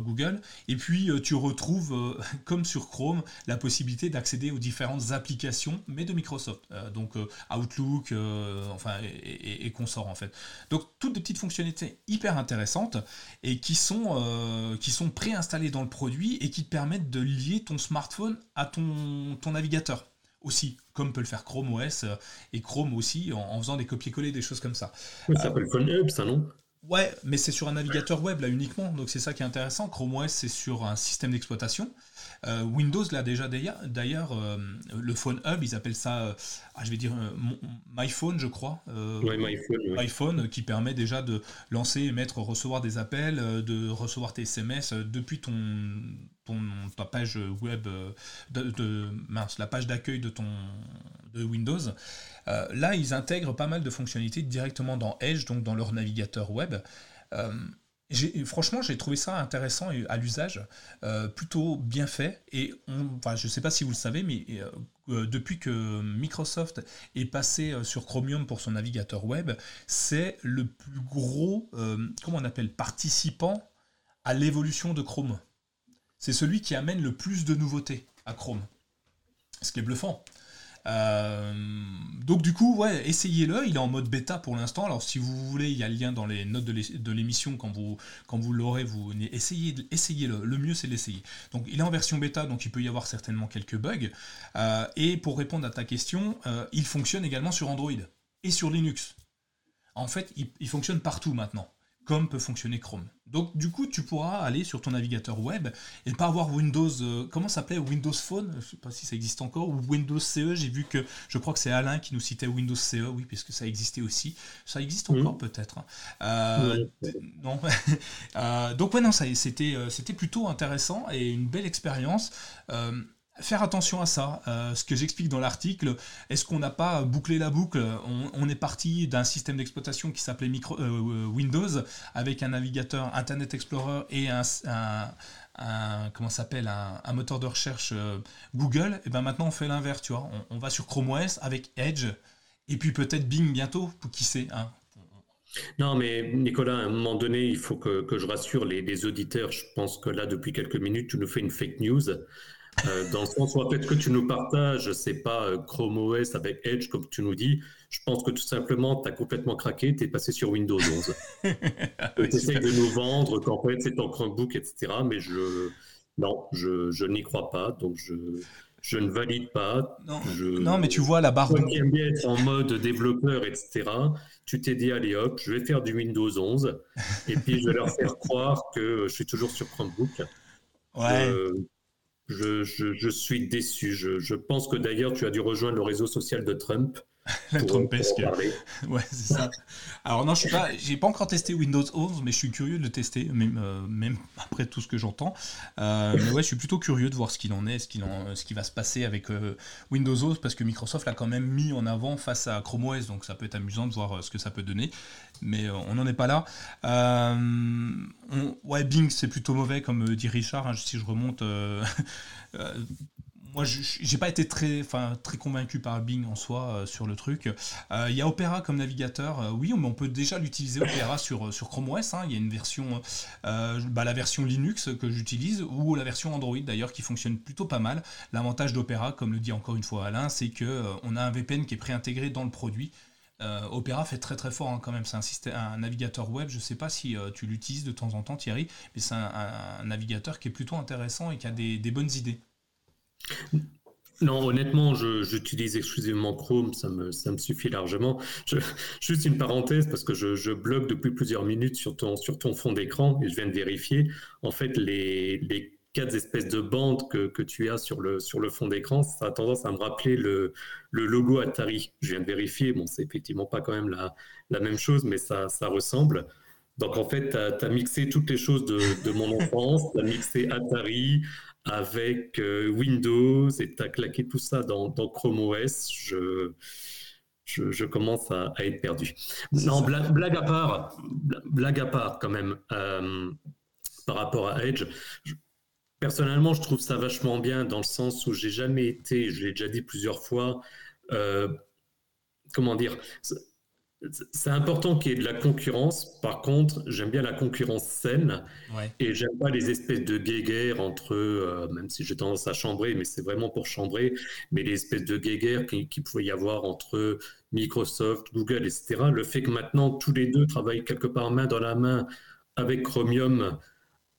Google. Et puis tu retrouves, comme sur Chrome la possibilité d'accéder aux différentes applications, mais de Microsoft. Euh, donc euh, Outlook, euh, enfin, et, consorts en fait. Donc toutes des petites fonctionnalités hyper intéressantes et qui sont, qui sont préinstallées dans le produit et qui te permettent de lier ton smartphone à ton, ton navigateur aussi, comme peut le faire Chrome OS et Chrome aussi en, faisant des copier-coller, des choses comme ça. ça s'appelle Phone Hub, ça non? Ouais, mais c'est sur un navigateur web là uniquement, donc c'est ça qui est intéressant. Chrome OS c'est sur un système d'exploitation. Euh, Windows là déjà d'ailleurs, euh, le Phone Hub ils appellent ça, euh, ah, je vais dire MyPhone je crois. ouais, MyPhone, MyPhone qui permet déjà de lancer, émettre, recevoir des appels, de recevoir tes SMS depuis ton ton, ta page web, de, mince, la page d'accueil de ton de Windows. Euh, là, ils intègrent pas mal de fonctionnalités directement dans Edge, donc dans leur navigateur web. Euh, franchement, j'ai trouvé ça intéressant à l'usage, euh, plutôt bien fait. Et je ne sais pas si vous le savez, mais depuis que Microsoft est passé sur Chromium pour son navigateur web, c'est le plus gros, on appelle, participant à l'évolution de Chrome. C'est celui qui amène le plus de nouveautés à Chrome. Ce qui est bluffant. Euh, donc du coup, ouais, essayez-le. Il est en mode bêta pour l'instant. Alors si vous voulez, il y a le lien dans les notes de l'émission quand vous, quand vous l'aurez. Vous essayez, essayez-le. Le mieux, c'est d'essayer. Donc il est en version bêta, donc il peut y avoir certainement quelques bugs. Euh, et pour répondre à ta question, euh, il fonctionne également sur Android et sur Linux. En fait, il, fonctionne partout maintenant comme peut fonctionner Chrome. Donc du coup, tu pourras aller sur ton navigateur web et pas avoir Windows, euh, comment ça s'appelait Windows Phone, je sais pas si ça existe encore, ou Windows CE, j'ai vu que, je crois que c'est Alain qui nous citait Windows CE, oui, puisque ça existait aussi. Ça existe encore mmh. peut-être. Euh, non. Euh, donc ouais, non, c'était, c'était plutôt intéressant et une belle expérience faire attention à ça. Euh, ce que j'explique dans l'article, est-ce qu'on n'a pas bouclé la boucle? On, est parti d'un système d'exploitation qui s'appelait euh, Windows avec un navigateur Internet Explorer et un, s'appelle un, moteur de recherche euh, Google. Et ben maintenant on fait l'inverse, tu vois. On, va sur Chrome OS avec Edge et puis peut-être Bing bientôt, qui sait. Hein. Non, mais Nicolas, à un moment donné, il faut que, je rassure les, auditeurs. Je pense que là, depuis quelques minutes, tu nous fais une fake news. Euh, dans le sens où, fait, que tu nous partages, c'est pas euh, Chrome OS avec Edge, comme tu nous dis. Je pense que tout simplement, tu as complètement craqué, tu es passé sur Windows 11. tu essaies de nous vendre qu'en fait, c'est ton Chromebook, etc. Mais je, non, je, je n'y crois pas. Donc, je, je ne valide pas. Non, non mais tu vois la barre. Toi qui aimes bien être en mode développeur, etc., tu t'es dit, allez hop, je vais faire du Windows 11. et puis, je vais leur faire croire que je suis toujours sur Chromebook. Ouais. Je, suis déçu. Je, pense que d'ailleurs, tu as dû rejoindre le réseau social de Trump. La Trumpesque. Ouais, c'est ça. Alors non, je suis pas, j'ai pas encore testé Windows 11, mais je suis curieux de le tester, même, euh, même après tout ce que j'entends. Euh, mais ouais, je suis plutôt curieux de voir ce qu'il en est, ce, qu'il en, ce qui va se passer avec euh, Windows 11, parce que Microsoft l'a quand même mis en avant face à Chrome OS, donc ça peut être amusant de voir ce que ça peut donner. Mais on n'en est pas là. ouais, Bing, c'est plutôt mauvais, comme dit Richard. Hein, si je remonte moi, j'ai pas été très, très convaincu par Bing en soi euh, sur le truc. Euh, il y a Opera comme navigateur, euh, oui, mais on peut déjà l'utiliser Opera sur, sur Chrome OS. Hein. Il y a une version, bah, la version Linux que j'utilise ou la version Android d'ailleurs qui fonctionne plutôt pas mal. L'avantage d'Opera, comme le dit encore une fois Alain, c'est que on a un VPN qui est préintégré dans le produit. Opera fait très très fort hein, quand même. C'est un, système, un navigateur web. Je sais pas si tu l'utilises de temps en temps, Thierry, mais c'est un, navigateur qui est plutôt intéressant et qui a des bonnes idées. Non, honnêtement, j'utilise exclusivement Chrome, ça me, ça me suffit largement. juste une parenthèse, parce que je, je, bloque depuis plusieurs minutes sur ton, sur ton fond d'écran, et je viens de vérifier. En fait, les, les quatre espèces de bandes que, que, tu as sur le, sur le fond d'écran, ça a tendance à me rappeler le, le logo Atari. Je viens de vérifier, bon, c'est effectivement pas quand même la, la même chose, mais ça, ça ressemble. Donc en fait, tu as, mixé toutes les choses de, de mon enfance, tu as mixé Atari, avec euh, Windows et tu as claqué tout ça dans, Chrome OS, je, je, commence à, être perdu. Non, blague, à part, blague à part quand même, euh, par rapport à Edge. personnellement, je trouve ça vachement bien dans le sens où j'ai jamais été, je l'ai déjà dit plusieurs fois, euh, comment dire, c'est important qu'il y ait de la concurrence. Par contre, j'aime bien la concurrence saine. Et j'aime pas les espèces de guéguerres entre, euh, même si j'ai tendance à chambrer, mais c'est vraiment pour chambrer, mais les espèces de guéguerres qu'il qui pouvait y avoir entre Microsoft, Google, etc. Le fait que maintenant tous les deux travaillent quelque part main dans la main avec Chromium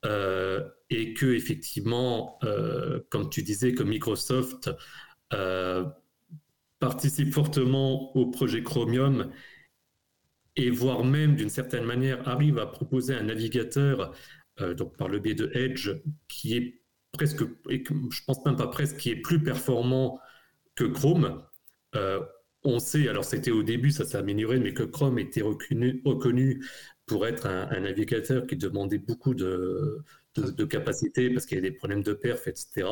euh, et que effectivement, euh, comme tu disais, que Microsoft participe fortement au projet Chromium et voire même d'une certaine manière arrive à proposer un navigateur, euh, donc par le biais de Edge, qui est presque, je pense même pas presque, qui est plus performant que Chrome. Euh, on sait, alors c'était au début, ça s'est amélioré, mais que Chrome était reconnu, pour être un, navigateur qui demandait beaucoup de, de, capacité parce qu'il y a des problèmes de perf, etc.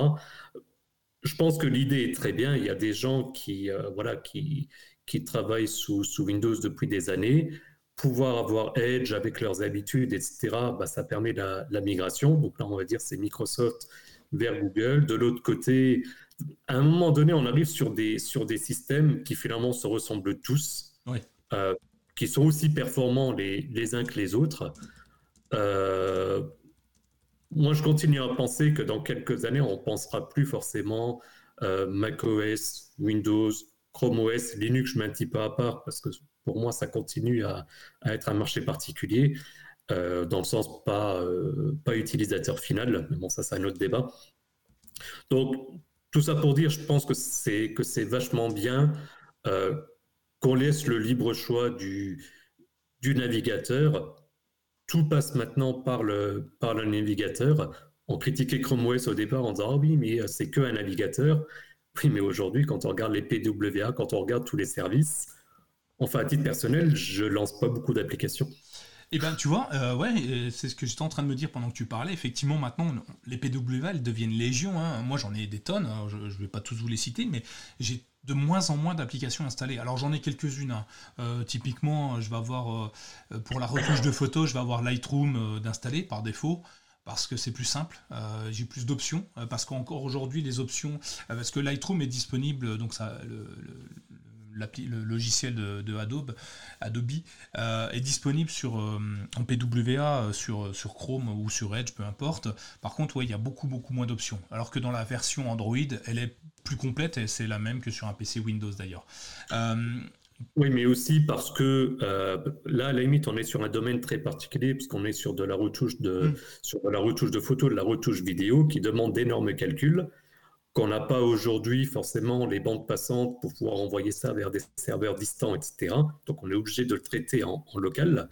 Je pense que l'idée est très bien. Il y a des gens qui, euh, voilà, qui, qui travaillent sous, sous, Windows depuis des années, pouvoir avoir Edge avec leurs habitudes, etc., bah, ça permet la, migration. Donc là, on va dire c'est Microsoft vers Google. De l'autre côté, à un moment donné, on arrive sur des, sur des systèmes qui finalement se ressemblent tous, euh, qui sont aussi performants les, les uns que les autres. Euh, moi, je continue à penser que dans quelques années, on ne pensera plus forcément euh, macOS, Windows, Chrome OS, Linux, je mets un petit peu à part parce que pour moi, ça continue à, être un marché particulier, euh, dans le sens pas, euh, pas utilisateur final, mais bon, ça, c'est un autre débat. Donc, tout ça pour dire, je pense que c'est, que c'est vachement bien euh, qu'on laisse le libre choix du, navigateur tout passe maintenant par le, par le navigateur. On critiquait Chrome OS au départ en disant Ah oui, mais c'est que un navigateur. Oui, mais aujourd'hui, quand on regarde les PWA, quand on regarde tous les services, enfin, à titre personnel, je lance pas beaucoup d'applications. Eh ben, tu vois, euh, ouais, c'est ce que j'étais en train de me dire pendant que tu parlais. Effectivement, maintenant, les PWA, elles deviennent légion. Hein. Moi, j'en ai des tonnes. Hein. Je ne vais pas tous vous les citer, mais j'ai de moins en moins d'applications installées. Alors j'en ai quelques-unes. Hein. Euh, typiquement, je vais avoir euh, pour la retouche de photos, je vais avoir Lightroom d'installer par défaut parce que c'est plus simple, j'ai plus d'options, parce qu'encore aujourd'hui les options, parce que Lightroom est disponible, donc ça, le, logiciel de, Adobe, Adobe euh, est disponible sur, euh, en PWA euh, sur, sur Chrome ou sur Edge, peu importe. Par contre, ouais, il y a beaucoup, beaucoup moins d'options. Alors que dans la version Android, elle est plus complète et c'est la même que sur un PC Windows d'ailleurs. Oui, mais aussi parce que là, à la limite, on est sur un domaine très particulier, puisqu'on est sur de la retouche de, hmm. sur de la retouche de photos, de la retouche vidéo, qui demande d'énormes calculs qu'on n'a pas aujourd'hui forcément les bandes passantes pour pouvoir envoyer ça vers des serveurs distants, etc. Donc on est obligé de le traiter en, local.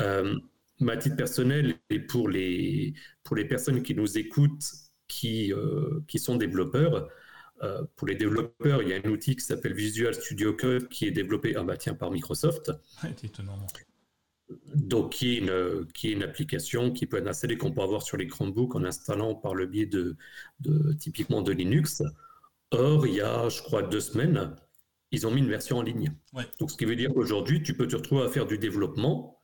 Euh, ma titre personnelle et pour les, pour les personnes qui nous écoutent, qui, euh, qui sont développeurs, euh, pour les développeurs, il y a un outil qui s'appelle Visual Studio Code qui est développé ah bah tiens, par Microsoft. C'est étonnant donc qui est, une, qui est une application qui peut être installée qu'on peut avoir sur les Chromebooks en installant par le biais de, de, typiquement de Linux. Or, il y a, je crois, deux semaines, ils ont mis une version en ligne. Donc, ce qui veut dire qu'aujourd'hui, tu peux te retrouver à faire du développement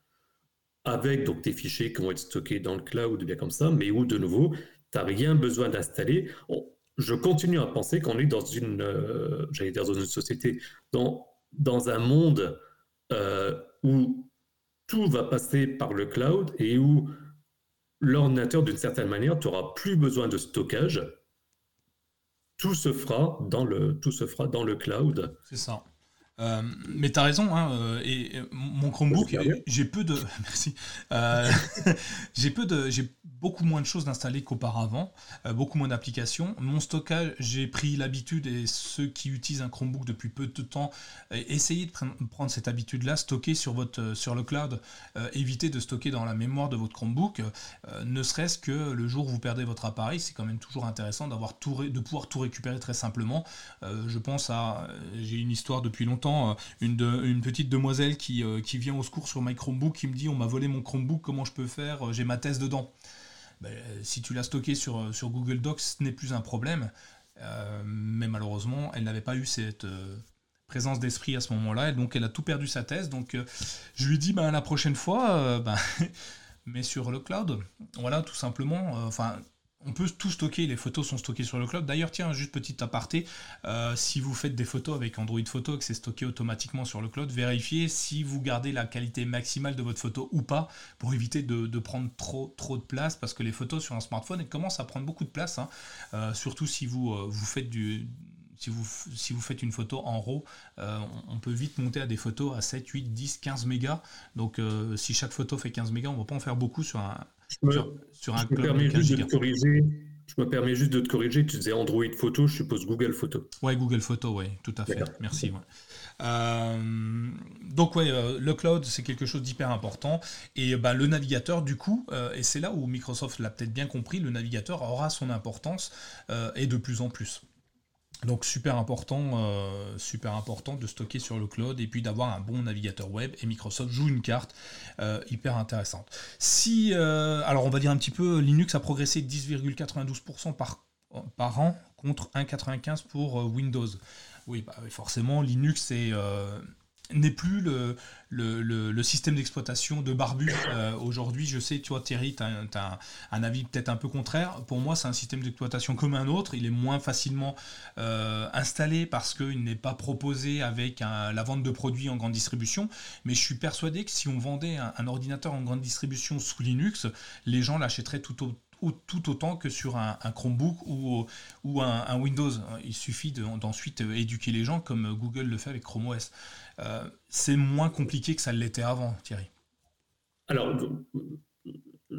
avec donc, tes fichiers qui vont être stockés dans le cloud, bien comme ça, mais où, de nouveau, tu n'as rien besoin d'installer. Je continue à penser qu'on est dans une, euh, j'allais dire dans une société, dans, dans un monde euh, où tout va passer par le cloud et où l'ordinateur, d'une certaine manière, tu n'auras plus besoin de stockage. Tout se fera dans le, tout se fera dans le cloud. C'est ça. Euh, mais tu as raison, hein, euh, et, mon Chromebook, j'ai peu de. Merci. Euh, j'ai peu de. J'ai beaucoup moins de choses d'installer qu'auparavant, beaucoup moins d'applications. Mon stockage, j'ai pris l'habitude, et ceux qui utilisent un Chromebook depuis peu de temps, essayez de prendre cette habitude-là, stocker sur, votre, sur le cloud, évitez de stocker dans la mémoire de votre Chromebook, ne serait-ce que le jour où vous perdez votre appareil, c'est quand même toujours intéressant d'avoir tout de pouvoir tout récupérer très simplement. je pense à. J'ai une histoire depuis longtemps euh, une, petite demoiselle qui, euh, qui vient au secours sur my Chromebook, qui me dit on m'a volé mon Chromebook, comment je peux faire euh, J'ai ma thèse dedans. Ben, si tu l'as stocké sur, sur Google Docs, ce n'est plus un problème. mais malheureusement, elle n'avait pas eu cette présence d'esprit à ce moment-là, et donc elle a tout perdu sa thèse. Donc je lui dis, ben, la prochaine fois, ben, mais sur le cloud, voilà, tout simplement. Enfin, on peut tout stocker, les photos sont stockées sur le cloud. D'ailleurs, tiens, juste petit aparté, euh, si vous faites des photos avec Android Photo que c'est stocké automatiquement sur le cloud, vérifiez si vous gardez la qualité maximale de votre photo ou pas pour éviter de, prendre trop, trop de place parce que les photos sur un smartphone elles commencent à prendre beaucoup de place, hein. euh, surtout si vous, euh, vous faites du, si vous, si vous faites une photo en RAW, on peut vite monter à des photos à 7, 8, 10, 15 mégas. Donc si chaque photo fait 15 mégas, on ne va pas en faire beaucoup sur un, sur, un je me permets juste de te corriger. Je me permets juste de te corriger. Tu disais Android Photo, je suppose Google Photo. Ouais, Google Photo, oui, tout à fait. Merci. Euh, donc ouais, euh, le cloud c'est quelque chose d'hyper important et bah, le navigateur du coup, euh, et c'est là où Microsoft l'a peut-être bien compris, le navigateur aura son importance et de plus en plus. Donc super important, euh, super important de stocker sur le cloud et puis d'avoir un bon navigateur web. Et Microsoft joue une carte euh, hyper intéressante. Si, euh, alors on va dire un petit peu, Linux a progressé de 10,92% par, par an contre 1,95% pour Windows. Oui, bah, forcément, Linux est n'est plus le, système d'exploitation de Barbu. Euh, aujourd'hui, je sais, tu vois, Thierry, tu as, un avis peut-être un peu contraire. Pour moi, c'est un système d'exploitation comme un autre. Il est moins facilement euh, installé parce qu'il n'est pas proposé avec la vente de produits en grande distribution. Mais je suis persuadé que si on vendait un, ordinateur en grande distribution sous Linux, les gens l'achèteraient tout au tout autant que sur un, Chromebook ou un, Windows. Il suffit d'ensuite éduquer les gens comme Google le fait avec Chrome OS. Euh, c'est moins compliqué que ça l'était avant, Thierry. Alors,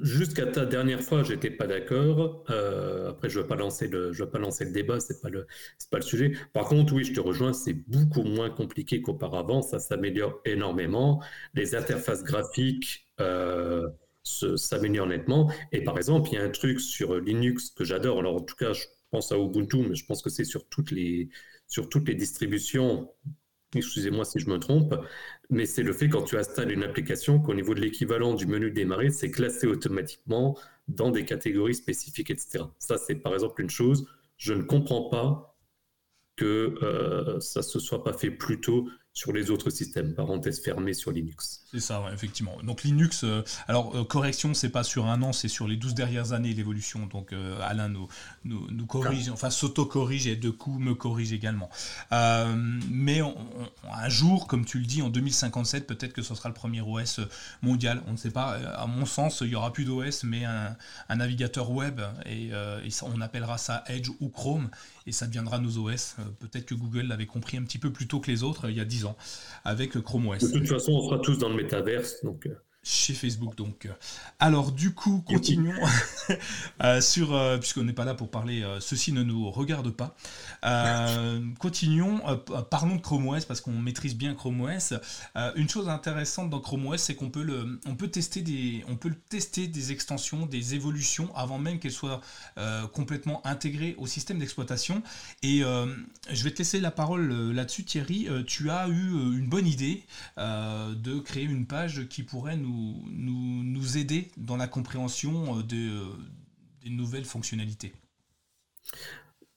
jusqu'à ta dernière fois, j'étais pas d'accord. Euh, après, je veux pas lancer le, je veux pas lancer le débat, c'est pas le, pas le sujet. Par contre, oui, je te rejoins, c'est beaucoup moins compliqué qu'auparavant. Ça s'améliore énormément. Les interfaces graphiques. Euh, s'améliore nettement. Et par exemple, il y a un truc sur Linux que j'adore. Alors en tout cas, je pense à Ubuntu, mais je pense que c'est sur toutes les sur toutes les distributions. Excusez-moi si je me trompe, mais c'est le fait quand tu installes une application qu'au niveau de l'équivalent du menu démarrer, c'est classé automatiquement dans des catégories spécifiques, etc. Ça, c'est par exemple une chose. Je ne comprends pas que euh, ça ne se soit pas fait plus tôt sur les autres systèmes, parenthèse fermée sur Linux. C'est ça, effectivement. Donc Linux, euh, alors euh, correction, c'est pas sur un an, c'est sur les 12 dernières années l'évolution. Donc euh, Alain nous, nous, corrige, enfin s'auto-corrige et de coup me corrige également. mais un jour, comme tu le dis, en 2057, peut-être que ce sera le premier OS mondial. On ne sait pas. À mon sens, il y aura plus d'OS, mais un, navigateur web et, on appellera ça Edge ou Chrome et ça deviendra nos OS. peut-être que Google l'avait compris un petit peu plus tôt que les autres il y a 10 avec Chrome OS. De toute façon, on sera tous dans le métaverse, donc. Euh, chez Facebook donc. Alors du coup, continuons euh, sur, euh, puisqu'on n'est pas là pour parler, euh, ceci ne nous regarde pas. continuons, parlons de Chrome OS parce qu'on maîtrise bien Chrome OS. une chose intéressante dans Chrome OS, c'est qu'on peut le, on peut tester des, on peut tester des extensions, des évolutions avant même qu'elles soient complètement intégrées au système d'exploitation. Et je vais te laisser la parole là-dessus, Thierry. tu as eu une bonne idée de créer une page qui pourrait nous nous, nous, aider dans la compréhension euh, de, euh, des nouvelles fonctionnalités.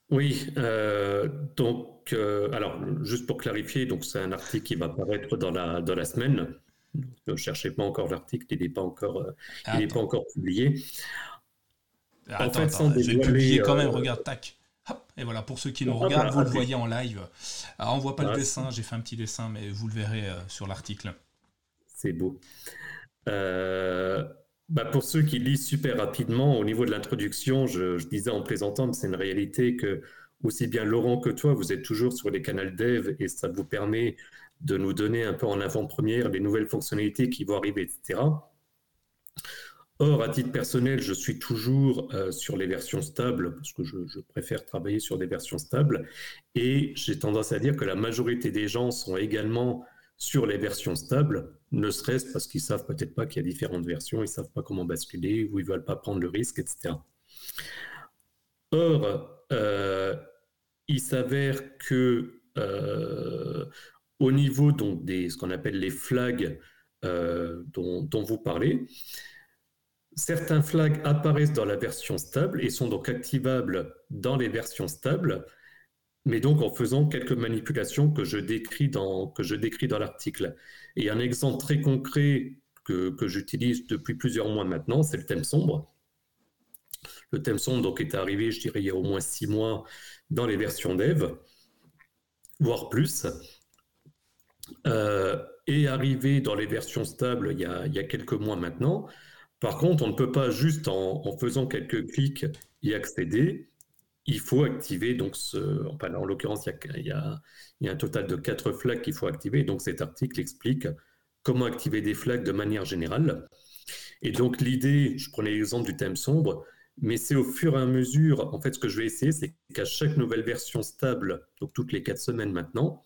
Oui, euh, donc, alors, juste pour clarifier, donc c'est un article qui va apparaître dans la, dans la semaine. Ne cherchez pas encore l'article, il n'est pas, encore, il pas encore publié. en fait, je vais publier quand même, regarde, tac. et voilà, pour ceux qui nous regardent, vous le voyez en live. Alors, on ne voit pas le dessin, j'ai fait un petit dessin, mais vous le verrez sur l'article. C'est beau. Euh, bah pour ceux qui lisent super rapidement, au niveau de l'introduction, je, disais en plaisantant, c'est une réalité que aussi bien Laurent que toi, vous êtes toujours sur les canaux dev et ça vous permet de nous donner un peu en avant-première les nouvelles fonctionnalités qui vont arriver, etc. Or, à titre personnel, je suis toujours euh, sur les versions stables parce que je, je, préfère travailler sur des versions stables et j'ai tendance à dire que la majorité des gens sont également sur les versions stables ne serait-ce parce qu'ils savent peut-être pas qu'il y a différentes versions, ils savent pas comment basculer, ou ils veulent pas prendre le risque, etc. Or, euh, il s'avère que euh, au niveau donc des ce qu'on appelle les flags euh, dont, dont, vous parlez, certains flags apparaissent dans la version stable et sont donc activables dans les versions stables mais donc en faisant quelques manipulations que je décris dans, que je décris dans l'article. Et un exemple très concret que, que j'utilise depuis plusieurs mois maintenant, c'est le thème sombre. Le thème sombre donc, est arrivé, je dirais, il y a au moins six mois dans les versions dev, voire plus. Euh, et arrivé dans les versions stables il y, a, il y, a, quelques mois maintenant. Par contre, on ne peut pas juste en faisant quelques clics y accéder il faut activer, donc ce, enfin, en l'occurrence, il, y, a, un total de quatre flags qu'il faut activer. Donc cet article explique comment activer des flags de manière générale. Et donc l'idée, je prenais l'exemple du thème sombre, mais c'est au fur et à mesure, en fait, ce que je vais essayer, c'est qu'à chaque nouvelle version stable, donc toutes les quatre semaines maintenant,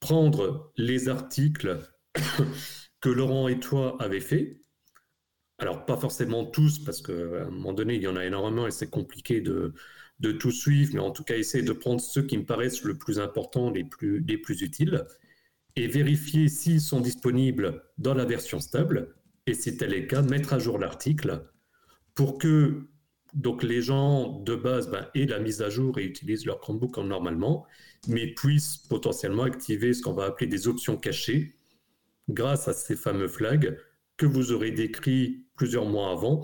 prendre les articles que Laurent et toi avez fait. Alors, pas forcément tous, parce qu'à un moment donné, il y en a énormément et c'est compliqué de, de tout suivre, mais en tout cas essayer de prendre ceux qui me paraissent le plus important, les plus, les plus utiles, et vérifier s'ils sont disponibles dans la version stable, et si tel est le cas, mettre à jour l'article pour que donc les gens de base ben, aient la mise à jour et utilisent leur Chromebook comme normalement, mais puissent potentiellement activer ce qu'on va appeler des options cachées grâce à ces fameux flags que vous aurez décrits plusieurs mois avant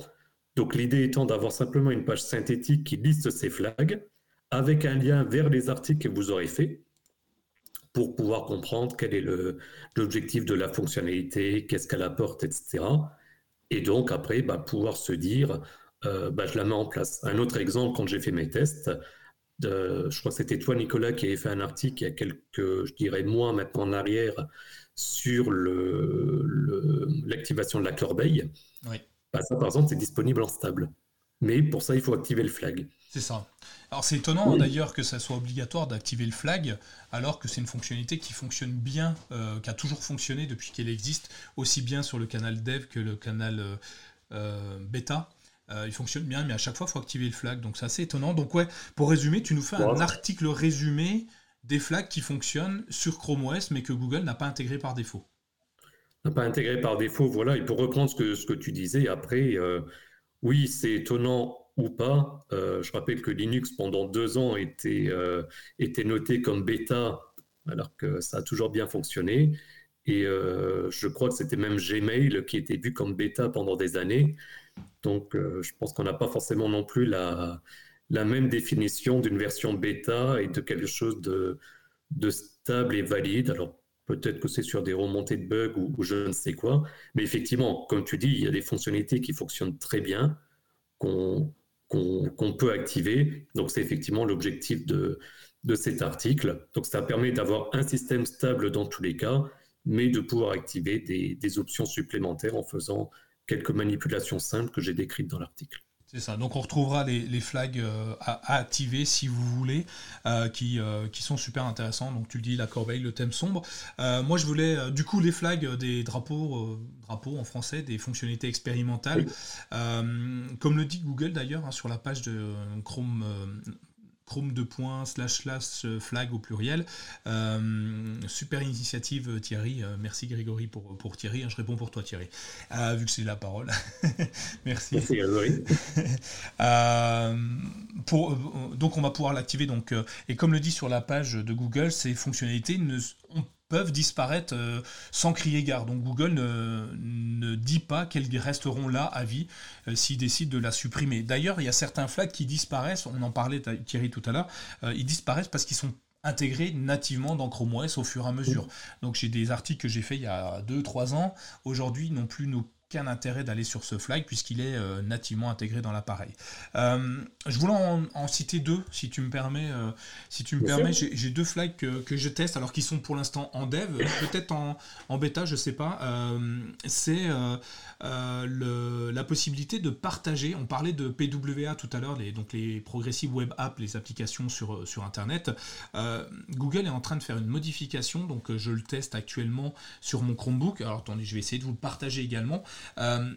donc l'idée étant d'avoir simplement une page synthétique qui liste ces flags avec un lien vers les articles que vous aurez faits pour pouvoir comprendre quel est l'objectif de la fonctionnalité, qu'est-ce qu'elle apporte, etc. Et donc après, bah, pouvoir se dire, euh, bah, je la mets en place. Un autre exemple, quand j'ai fait mes tests, je crois que c'était toi, Nicolas, qui avait fait un article il y a quelques, je dirais, mois maintenant en arrière sur l'activation de la corbeille. Oui. Bah, ça, par exemple, c'est disponible en stable. Mais pour ça, il faut activer le flag. C'est ça. Alors c'est étonnant d'ailleurs que ça soit obligatoire d'activer le flag, alors que c'est une fonctionnalité qui fonctionne bien, euh, qui a toujours fonctionné depuis qu'elle existe, aussi bien sur le canal dev que le canal, euh, bêta. il fonctionne bien, mais à chaque fois, il faut activer le flag. Donc c'est assez étonnant. Donc ouais, pour résumer, tu nous fais un article résumé des flags qui fonctionnent sur Chrome OS, mais que Google n'a pas intégré par défaut. N'a pas intégré par défaut, voilà. Et pour reprendre ce que, ce que tu disais, après, oui, c'est étonnant ou pas. Euh, je rappelle que Linux, pendant deux ans, était, euh, était noté comme bêta, alors que ça a toujours bien fonctionné. Et euh, je crois que c'était même Gmail qui était vu comme bêta pendant des années. Donc, je pense qu'on n'a pas forcément non plus la, la même définition d'une version bêta et de quelque chose de, de stable et valide. Alors, peut-être que c'est sur des remontées de bugs ou, je ne sais quoi. Mais effectivement, comme tu dis, il y a des fonctionnalités qui fonctionnent très bien, qu'on peut activer. Donc c'est effectivement l'objectif de, cet article. Donc ça permet d'avoir un système stable dans tous les cas, mais de pouvoir activer des options supplémentaires en faisant quelques manipulations simples que j'ai décrites dans l'article. C'est ça. Donc on retrouvera les, flags euh, à, activer si vous voulez, euh, qui, euh, qui sont super intéressants. Donc tu le dis, la corbeille, le thème sombre. moi je voulais du coup les flags des drapeaux, drapeaux en français, des fonctionnalités expérimentales. comme le dit Google d'ailleurs hein, sur la page de Chrome Chrome 2 points, slash slash euh, flag au pluriel. Euh, super initiative euh, Thierry, merci Grégory pour, pour Thierry, hein, je réponds pour toi Thierry, vu que c'est la parole. merci. Merci Grégory. pour, donc on va pouvoir l'activer, donc, et comme le dit sur la page de Google, ces fonctionnalités ne, peuvent disparaître euh, sans crier gare. Donc Google ne, dit pas qu'elles resteront là à vie euh, s'ils décident de la supprimer. D'ailleurs, il y a certains flags qui disparaissent, on en parlait Thierry tout à l'heure, euh, ils disparaissent parce qu'ils sont intégrés nativement dans Chrome OS au fur et à mesure. Donc j'ai des articles que j'ai fait il y a 2-3 ans, aujourd'hui non plus nos aucun intérêt d'aller sur ce flag puisqu'il est euh, nativement intégré dans l'appareil. Euh, je voulais en, citer deux, si tu me permets. Euh, si tu me permets, j'ai deux flags que, je teste, alors qu'ils sont pour l'instant en dev, peut-être en, en, bêta, je sais pas. C'est la possibilité de partager. On parlait de PWA tout à l'heure, les, donc les Progressive Web Apps, les applications sur, sur Internet. Google est en train de faire une modification, donc je le teste actuellement sur mon Chromebook. Alors attendez, je vais essayer de vous le partager également. Euh,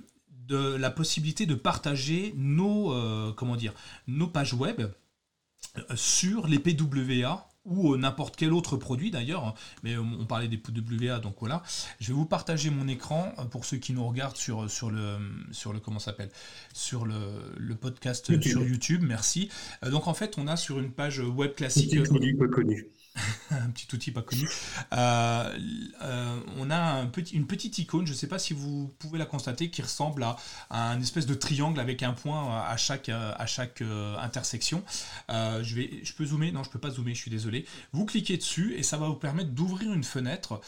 de la possibilité de partager nos, euh, comment dire, nos pages web euh, sur les PWA ou n'importe quel autre produit d'ailleurs, mais on parlait des PWA, donc voilà. Je vais vous partager mon écran pour ceux qui nous regardent sur, sur le sur le comment s'appelle sur le, le podcast sur YouTube. Merci. Donc en fait, on a sur une page web classique. connu. un petit outil pas connu. Euh, euh, on a une petite icône, je ne sais pas si vous pouvez la constater, qui ressemble à, un espèce de triangle avec un point à chaque, euh, intersection. je, peux zoomer? Non, je peux pas zoomer, je suis désolé. Vous cliquez dessus et ça va vous permettre d'ouvrir une fenêtre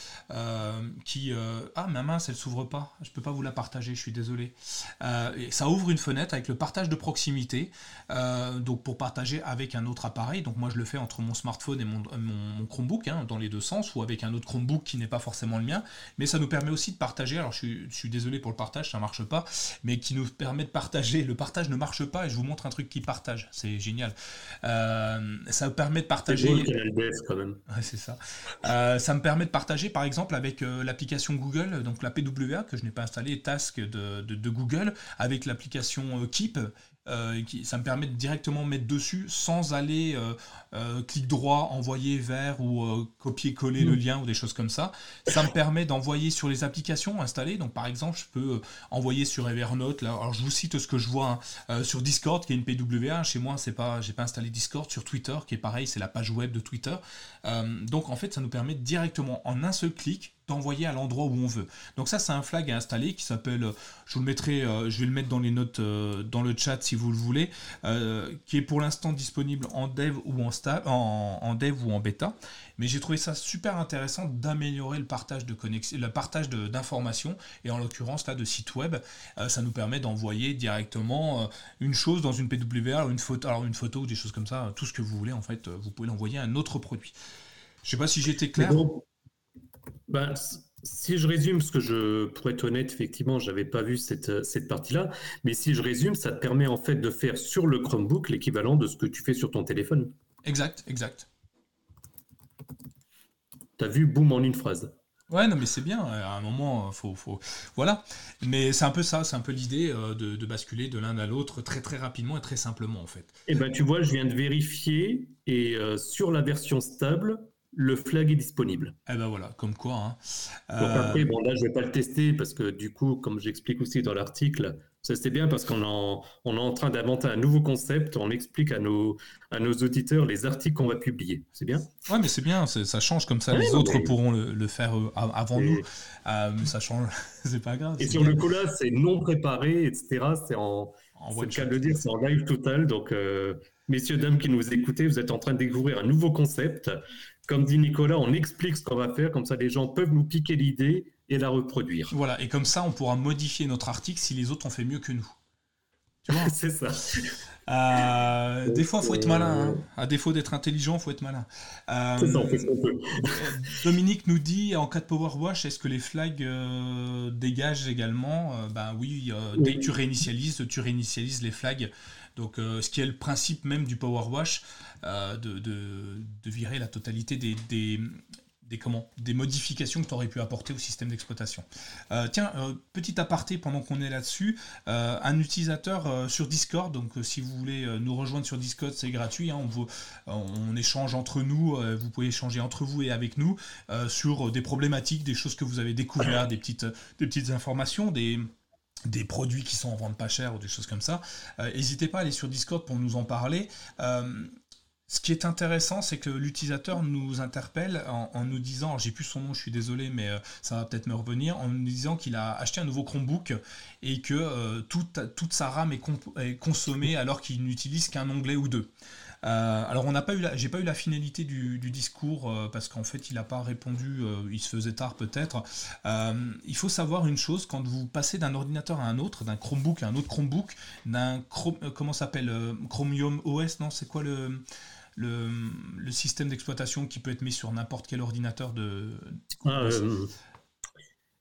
qui... ah, ma mince, elle s'ouvre pas. Je peux pas vous la partager, je suis désolé. Ça ouvre une fenêtre avec le partage de proximité, donc pour partager avec un autre appareil. Donc moi, je le fais entre mon smartphone et mon, Chromebook, hein, dans les deux sens, ou avec un autre Chromebook qui n'est pas forcément le mien, mais ça nous permet aussi de partager, alors je suis, désolé pour le partage, ça marche pas, mais qui nous permet de partager, le partage ne marche pas, et je vous montre un truc qui partage, c'est génial. Euh, ça me permet de partager... quand même. c'est ça. Euh, ça me permet de partager, par exemple, avec euh, l'application Google, donc la PWA, que je n'ai pas installée, Task de, de Google, avec l'application Keep, euh, ça me permet de directement mettre dessus sans aller euh, euh, clic droit, envoyer vers ou copier-coller le mm. lien ou des choses comme ça. Ça me permet d'envoyer sur les applications installées. Donc par exemple, je peux envoyer sur Evernote. Là, alors je vous cite ce que je vois hein, sur Discord, qui est une PWA. Chez moi, c'est pas, j'ai pas installé Discord. Sur Twitter, qui est pareil, c'est la page web de Twitter. donc en fait, ça nous permet directement en un seul clic d'envoyer à l'endroit où on veut. Donc ça, c'est un flag à installer qui s'appelle, euh, je vous le mettrai, euh, je vais le mettre dans les notes euh, dans le chat si vous le voulez, qui est pour l'instant disponible en dev ou en, en, en, dev ou en bêta. Mais j'ai trouvé ça super intéressant d'améliorer le partage de connexion, le partage d'informations et en l'occurrence là de sites web, ça nous permet d'envoyer directement une chose dans une PWA, une photo, alors une photo ou des choses comme ça, tout ce que vous voulez en fait, vous pouvez l'envoyer à un autre produit. Je sais pas si j'étais clair. Ben, si je résume, parce que je, pour être honnête, effectivement, je n'avais pas vu cette, cette partie-là, mais si je résume, ça te permet en fait de faire sur le Chromebook l'équivalent de ce que tu fais sur ton téléphone. Exact, exact. Tu as vu, boum, en une phrase. Ouais, non, mais c'est bien. À un moment, faut, faut... voilà. Mais c'est un peu ça, c'est un peu l'idée euh, de, basculer de l'un à l'autre très très rapidement et très simplement en fait. Et eh ben, tu vois, je viens de vérifier et euh, sur la version stable, le flag est disponible. Eh ben voilà, comme quoi. Hein. Donc après, bon là, je vais pas le tester parce que du coup, comme j'explique aussi dans l'article, ça, c'est bien parce qu'on est en train d'inventer un nouveau concept. On explique à nos, à nos auditeurs les articles qu'on va publier. C'est bien? Ouais, mais c'est bien. Ça change comme ça. les autres pourront le, faire euh, avant nous. Euh, ça change. c'est pas grave. Et sur le coup là, c'est non préparé, etc. C'est en. en le cas de le dire, c'est en live total. Donc, euh, messieurs, dames qui nous écoutez, vous êtes en train de découvrir un nouveau concept. Comme dit Nicolas, on explique ce qu'on va faire. Comme ça, les gens peuvent nous piquer l'idée et la reproduire. Voilà, et comme ça, on pourra modifier notre article si les autres ont fait mieux que nous. Tu vois C'est ça. Euh, des fois, il faut être malin. Hein. À défaut d'être intelligent, il faut être malin. Euh, C'est ça, on fait ce qu'on peut. Dominique nous dit en cas de power wash, est-ce que les flags euh, dégagent également? Ben oui, dès que tu réinitialises, tu réinitialises les flags. Donc, ce qui est le principe même du power wash, de, de, virer la totalité des, des, comment, des modifications que tu aurais pu apporter au système d'exploitation. Euh, tiens, euh, petit aparté pendant qu'on est là-dessus, euh, un utilisateur sur Discord, donc si vous voulez nous rejoindre sur Discord, c'est gratuit, hein, on, on, échange entre nous, vous pouvez échanger entre vous et avec nous sur des problématiques, des choses que vous avez découvertes, des petites, des petites informations, des des produits qui sont en vente pas cher ou des choses comme ça. N'hésitez pas à aller sur Discord pour nous en parler. Ce qui est intéressant, c'est que l'utilisateur nous interpelle en, nous disant, j'ai plus son nom, je suis désolé, mais euh, ça va peut-être me revenir, en nous disant qu'il a acheté un nouveau Chromebook et que euh, toute, toute, sa RAM est, consommée alors qu'il n'utilise qu'un onglet ou deux. Euh, alors j'ai pas eu la finalité du, discours parce qu'en fait il n'a pas répondu, il se faisait tard peut-être. il faut savoir une chose quand vous passez d'un ordinateur à un autre, d'un Chromebook à un autre Chromebook, d'un comment s'appelle Chromium OS, non c'est quoi le le, système d'exploitation qui peut être mis sur n'importe quel ordinateur de. Ah, euh,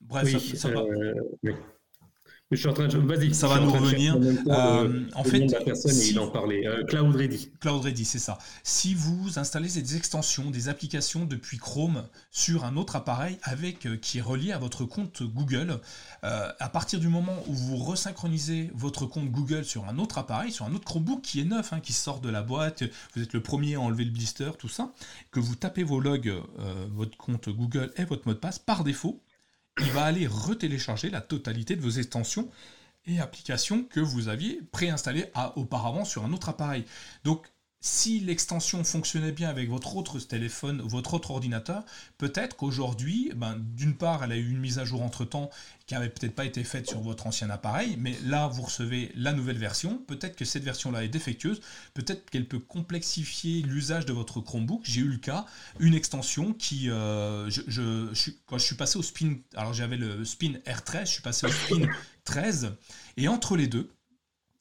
Bref, ça, va. Euh, je suis en train de... Vas-y. Ça va nous revenir. Euh, en fait, il en parlait. Euh, Cloud Ready. Cloud Ready, c'est ça. Si vous installez des extensions, des applications depuis Chrome sur un autre appareil avec euh, qui est relié à votre compte Google, à partir du moment où vous resynchronisez votre compte Google sur un autre appareil, sur un autre Chromebook qui est neuf, hein, qui sort de la boîte, vous êtes le premier à enlever le blister, tout ça, que vous tapez vos logs, votre compte Google et votre mot de passe par défaut il va aller retélécharger la totalité de vos extensions et applications que vous aviez préinstallées auparavant sur un autre appareil. Donc si l'extension fonctionnait bien avec votre autre téléphone, votre autre ordinateur, peut-être qu'aujourd'hui, ben, d'une part, elle a eu une mise à jour entre-temps qui n'avait peut-être pas été faite sur votre ancien appareil, mais là, vous recevez la nouvelle version. Peut-être que cette version-là est défectueuse, peut-être qu'elle peut complexifier l'usage de votre Chromebook. J'ai eu le cas, une extension qui, euh, quand je suis passé au Spin, alors j'avais le Spin R13, je suis passé au Spin 13, et entre les deux,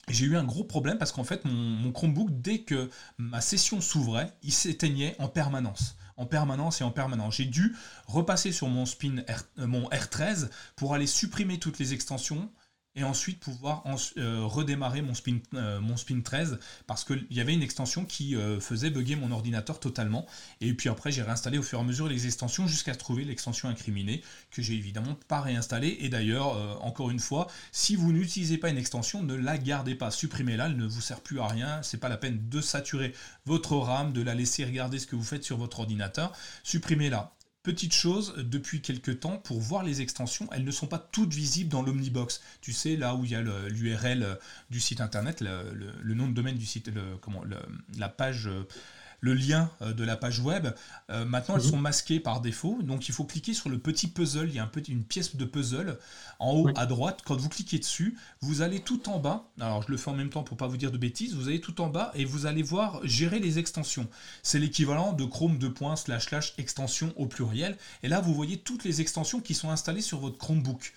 j'ai eu un gros problème parce qu'en fait, mon, Chromebook, dès que ma session s'ouvrait, il s'éteignait en permanence. En permanence et en permanence. J'ai dû repasser sur mon, spin euh, mon R13 pour aller supprimer toutes les extensions, et ensuite pouvoir euh, redémarrer mon spin, euh, mon spin 13 parce qu'il y avait une extension qui euh, faisait bugger mon ordinateur totalement. Et puis après, j'ai réinstallé au fur et à mesure les extensions jusqu'à trouver l'extension incriminée que j'ai évidemment pas réinstallée. Et d'ailleurs, encore une fois, si vous n'utilisez pas une extension, ne la gardez pas, supprimez-la, elle ne vous sert plus à rien. C'est pas la peine de saturer votre RAM, de la laisser regarder ce que vous faites sur votre ordinateur. Supprimez-la. Petite chose, depuis quelques temps, pour voir les extensions, elles ne sont pas toutes visibles dans l'Omnibox. Tu sais, là où il y a l'URL du site internet, le, nom de domaine du site, comment, la page le lien euh, de la page web. Euh, maintenant, elles mhm. sont masquées par défaut. Donc, il faut cliquer sur le petit puzzle. Il y a un petit, une pièce de puzzle en haut à droite. Quand vous cliquez dessus, vous allez tout en bas. Alors, je le fais en même temps pour pas vous dire de bêtises. Vous allez tout en bas et vous allez voir gérer les extensions. C'est l'équivalent de Chrome 2. slash slash extension au pluriel. Et là, vous voyez toutes les extensions qui sont installées sur votre Chromebook.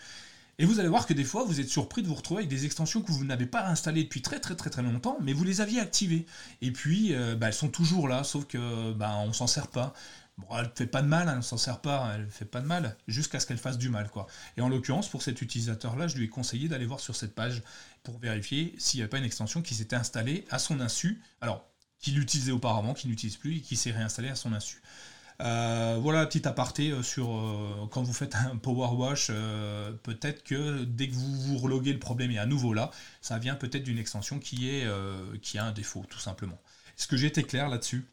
Et vous allez voir que des fois, vous êtes surpris de vous retrouver avec des extensions que vous n'avez pas installées depuis très très très très longtemps, mais vous les aviez activées. Et puis, euh, bah, elles sont toujours là, sauf que bah, on s'en sert pas. Bon, elle ne fait pas de mal, hein, elle ne s'en sert pas, elle ne fait pas de mal, jusqu'à ce qu'elle fasse du mal. quoi. Et en l'occurrence, pour cet utilisateur-là, je lui ai conseillé d'aller voir sur cette page pour vérifier s'il n'y avait pas une extension qui s'était installée à son insu. Alors, qu'il utilisait auparavant, qu'il n'utilise plus et qui s'est réinstallée à son insu. Voilà, petit aparté sur quand vous faites un power wash, peut-être que dès que vous vous reloguez, le problème est à nouveau là. Ça vient peut-être d'une extension qui, est, qui a un défaut, tout simplement. Est-ce que j'ai été clair là-dessus?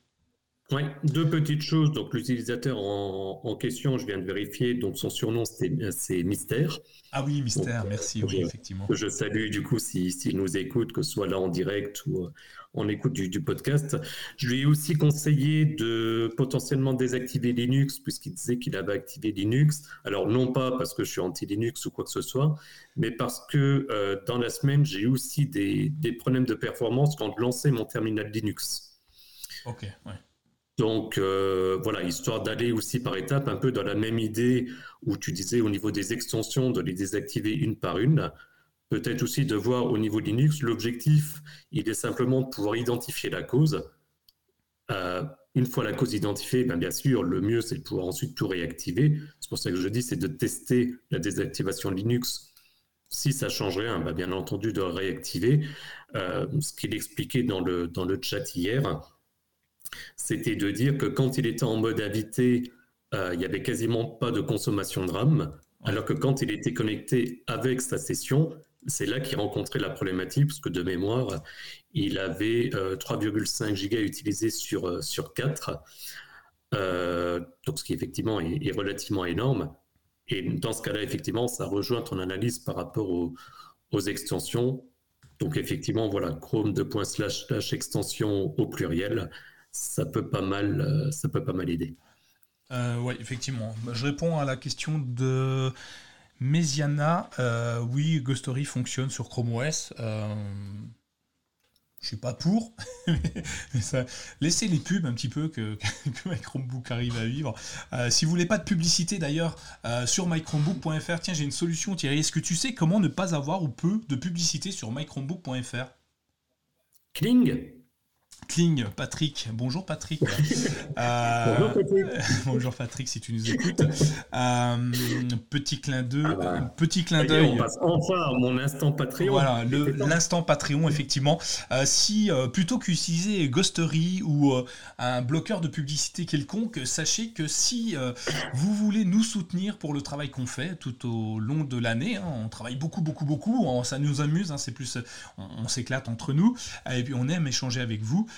Oui, deux petites choses. Donc, l'utilisateur en, question, je viens de vérifier, donc son surnom, c'est Mystère. Ah oui, Mystère, merci, oui, effectivement. Je salue, du coup, s'il si, nous écoute, que ce soit là en direct ou euh, en écoute du, podcast. Je lui ai aussi conseillé de potentiellement désactiver Linux, puisqu'il disait qu'il avait activé Linux. Alors, non pas parce que je suis anti-Linux ou quoi que ce soit, mais parce que euh, dans la semaine, j'ai eu aussi des, des problèmes de performance quand je lançais mon terminal Linux. Ok, ouais. Donc euh, voilà, histoire d'aller aussi par étapes, un peu dans la même idée où tu disais au niveau des extensions de les désactiver une par une. Peut-être aussi de voir au niveau Linux, l'objectif, il est simplement de pouvoir identifier la cause. Euh, une fois la cause identifiée, ben bien sûr, le mieux, c'est de pouvoir ensuite tout réactiver. C'est pour ça que je dis, c'est de tester la désactivation Linux. Si ça change rien, ben bien entendu, de réactiver. Euh, ce qu'il expliquait dans le, dans le chat hier, c'était de dire que quand il était en mode invité, euh, il n'y avait quasiment pas de consommation de RAM, alors que quand il était connecté avec sa session, c'est là qu'il rencontrait la problématique, parce que de mémoire, il avait 3,5 euh, gigas utilisés sur, euh, sur 4, donc ce qui effectivement est, relativement énorme. Et dans ce cas-là, effectivement, ça rejoint ton analyse par rapport aux, extensions. Donc effectivement, voilà, Chrome 2. slash extension au pluriel, ça peut pas mal, euh, ça peut pas mal aider. Euh, oui, effectivement. Je réponds à la question de Mesiana. Euh, oui, Ghostory fonctionne sur Chrome OS. Euh, je suis pas pour. laissez les pubs un petit peu que, que, My Chromebook arrive à vivre. si vous voulez pas de publicité d'ailleurs sur mychromebook.fr, tiens, j'ai une solution Thierry. Est-ce que tu sais comment ne pas avoir ou peu de publicité sur mychromebook.fr Kling? Kling, Patrick. Bonjour Patrick. Euh, bonjour Patrick. bonjour Patrick, si tu nous écoutes. Euh, petit clin d'œil. Ah bah. petit clin d'œil. On passe enfin à mon instant Patreon. Voilà, l'instant Patreon, effectivement. Euh, si plutôt qu'utiliser Ghostery ou un bloqueur de publicité quelconque, sachez que si vous voulez nous soutenir pour le travail qu'on fait tout au long de l'année, hein, on travaille beaucoup, beaucoup, beaucoup. ça nous amuse. Hein, c'est plus, on s'éclate entre nous et puis on aime échanger avec vous.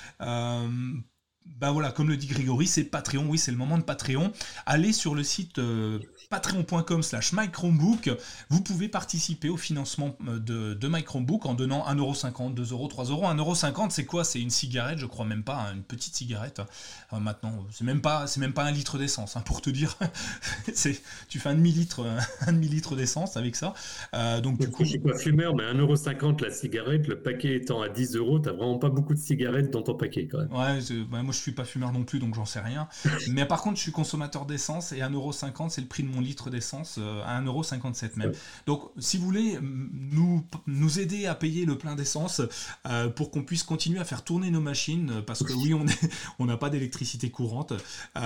Bah voilà, comme le dit Grégory, c'est Patreon, oui, c'est le moment de Patreon. Allez sur le site euh, patreon.com slash mychromebook. Vous pouvez participer au financement euh, de, de en donnant 1,50€, 2€, 3€. 1,50€, c'est quoi? C'est une cigarette, je crois même pas, hein, une petite cigarette. Maintenant, c'est même pas, c'est même pas un litre d'essence, hein, pour te dire. c'est, tu fais un demi-litre, un demi-litre d'essence avec ça. Euh, donc du coup, je suis pas fumeur, mais 1,50€ la cigarette, le paquet étant à 10 euros, t'as vraiment pas beaucoup de cigarettes dans ton paquet quand même. Ouais, bah, moi je suis pas fumeur non plus, donc j'en sais rien. mais par contre, je suis consommateur d'essence et 1,50€, c'est le prix de mon litre d'essence euh, à 1,57€ même. Donc si vous voulez nous, nous aider à payer le plein d'essence euh, pour qu'on puisse continuer à faire tourner nos machines, euh, parce que oui, on n'a on pas d'électricité courante,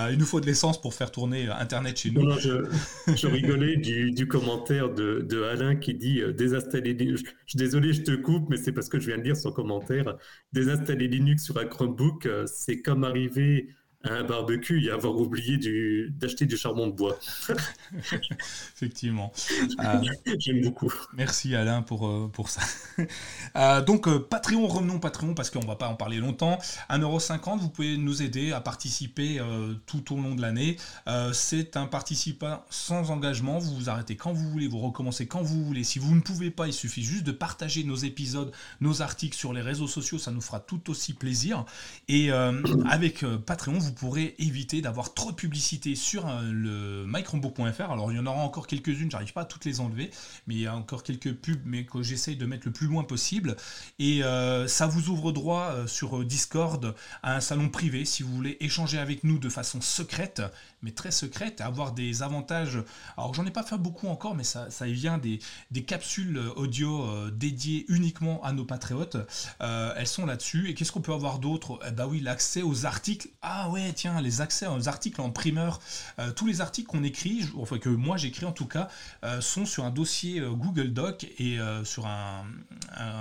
il nous faut de l'essence pour faire tourner Internet chez nous. je, rigolais du, commentaire de, de, Alain qui dit désinstaller suis désolé, je te coupe, mais c'est parce que je viens de lire son commentaire. Désinstaller Linux sur un Chromebook, c'est comme arriver un barbecue et avoir oublié d'acheter du charbon de bois. Effectivement. Euh, J'aime beaucoup. Merci Alain pour, euh, pour ça. Euh, donc Patreon, revenons Patreon parce qu'on va pas en parler longtemps. 1,50€, vous pouvez nous aider à participer tout au long de l'année. C'est un participant sans engagement. Vous vous arrêtez quand vous voulez, vous recommencez quand vous voulez. Si vous ne pouvez pas, il suffit juste de partager nos épisodes, nos articles sur les réseaux sociaux. Ça nous fera tout aussi plaisir. Et avec Patreon, vous vous pourrez éviter d'avoir trop de publicité sur euh, le micrombo.fr. Alors il y en aura encore quelques-unes, j'arrive pas à toutes les enlever, mais il y a encore quelques pubs, mais que j'essaye de mettre le plus loin possible. Et euh, ça vous ouvre droit euh, sur Discord à un salon privé si vous voulez échanger avec nous de façon secrète mais très secrète, avoir des avantages. Alors j'en ai pas fait beaucoup encore, mais ça, ça vient des, des capsules audio euh, dédiées uniquement à nos patriotes. Euh, elles sont là-dessus. Et qu'est-ce qu'on peut avoir d'autre? Eh bah oui, l'accès aux articles. Ah ouais, tiens, les accès aux articles en primeur. Euh, tous les articles qu'on écrit, enfin que moi j'écris en tout cas, sont sur un dossier Google Doc et sur un,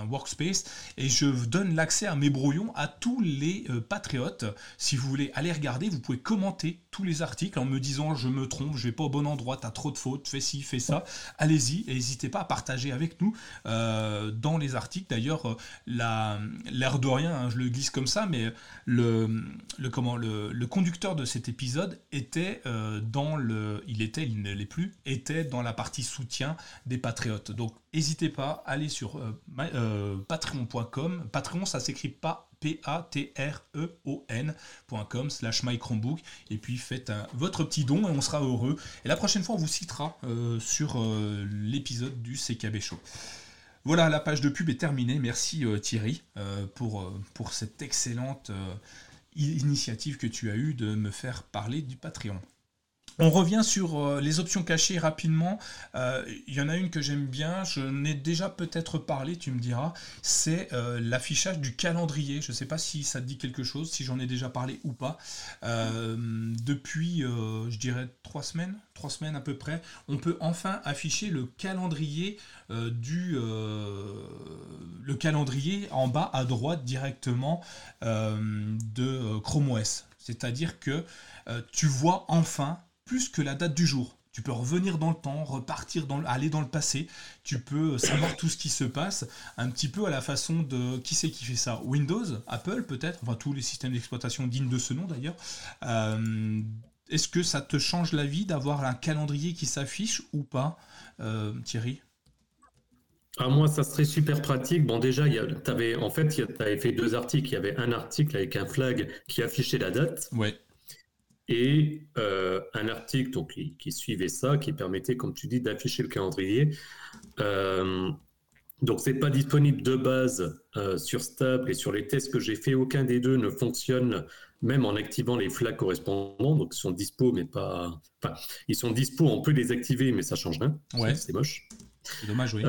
workspace. Et je donne l'accès à mes brouillons à tous les patriotes. Si vous voulez aller regarder, vous pouvez commenter tous les articles en me disant je me trompe, je vais pas au bon endroit, tu as trop de fautes, fais ci, fais ça. Allez-y et n'hésitez pas à partager avec nous euh, dans les articles. D'ailleurs, l'air de rien, hein, je le glisse comme ça, mais le, comment, le, conducteur de cet épisode était dans le. Il était, il ne l'est plus, était dans la partie soutien des patriotes. Donc n'hésitez pas, allez sur euh, euh, patreon.com. Patreon, ça s'écrit pas P-A-T-R-E-O-N.com slash mychromebook et puis faites votre petit don et on sera heureux. Et la prochaine fois, on vous citera euh, sur l'épisode du CKB Show. Voilà, la page de pub est terminée. Merci Thierry pour, pour cette excellente initiative que tu as eue de me faire parler du Patreon. On revient sur euh, les options cachées rapidement. Euh, il y en a une que j'aime bien, je n'ai déjà peut-être parlé, tu me diras, c'est euh, l'affichage du calendrier. Je ne sais pas si ça te dit quelque chose, si j'en ai déjà parlé ou pas. depuis, je dirais, trois semaines, trois semaines à peu près, on peut enfin afficher le calendrier du le calendrier en bas à droite directement de Chrome OS. C'est-à-dire que tu vois enfin plus que la date du jour. Tu peux revenir dans le temps, repartir dans aller dans le passé. Tu peux savoir tout ce qui se passe, un petit peu à la façon de qui c'est qui fait ça? Windows, Apple peut-être, enfin tous les systèmes d'exploitation dignes de ce nom d'ailleurs. Euh, est-ce que ça te change la vie d'avoir un calendrier qui s'affiche ou pas, euh, Thierry? À ah, moi, ça serait super pratique. Bon, déjà, avais, en fait, tu avais fait deux articles. Il y avait un article avec un flag qui affichait la date. Ouais et euh, un article donc, qui, suivait ça, qui permettait, comme tu dis, d'afficher le calendrier. Euh, donc, ce n'est pas disponible de base euh, sur Stable et sur les tests que j'ai fait, aucun des deux ne fonctionne, même en activant les flags correspondants. Donc, ils sont dispo, mais pas. Enfin, ils sont dispo, on peut les activer, mais ça change rien. Ouais. C'est moche. C'est dommage, oui.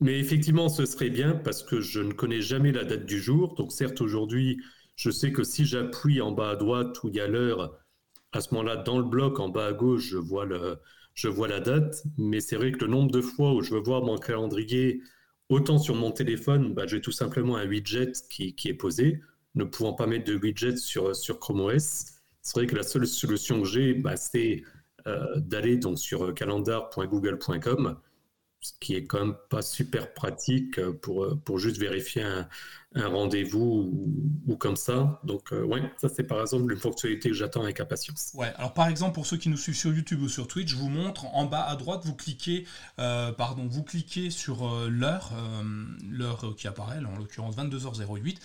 mais effectivement, ce serait bien parce que je ne connais jamais la date du jour. Donc, certes, aujourd'hui, je sais que si j'appuie en bas à droite où il y a l'heure, à ce moment-là, dans le bloc en bas à gauche, je vois, le, je vois la date. Mais c'est vrai que le nombre de fois où je veux voir mon calendrier, autant sur mon téléphone, bah, j'ai tout simplement un widget qui, qui, est posé, ne pouvant pas mettre de widget sur, sur Chrome OS. C'est vrai que la seule solution que j'ai, bah, c'est euh, d'aller donc sur calendar.google.com ce qui est quand même pas super pratique pour, pour juste vérifier un, rendez-vous ou, comme ça. Donc, euh, ouais, ça c'est par exemple une fonctionnalité que j'attends avec impatience. Ouais, alors par exemple, pour ceux qui nous suivent sur YouTube ou sur Twitch, je vous montre en bas à droite, vous cliquez, euh, pardon, vous cliquez sur euh, l'heure, l'heure qui apparaît, en l'occurrence 22h08.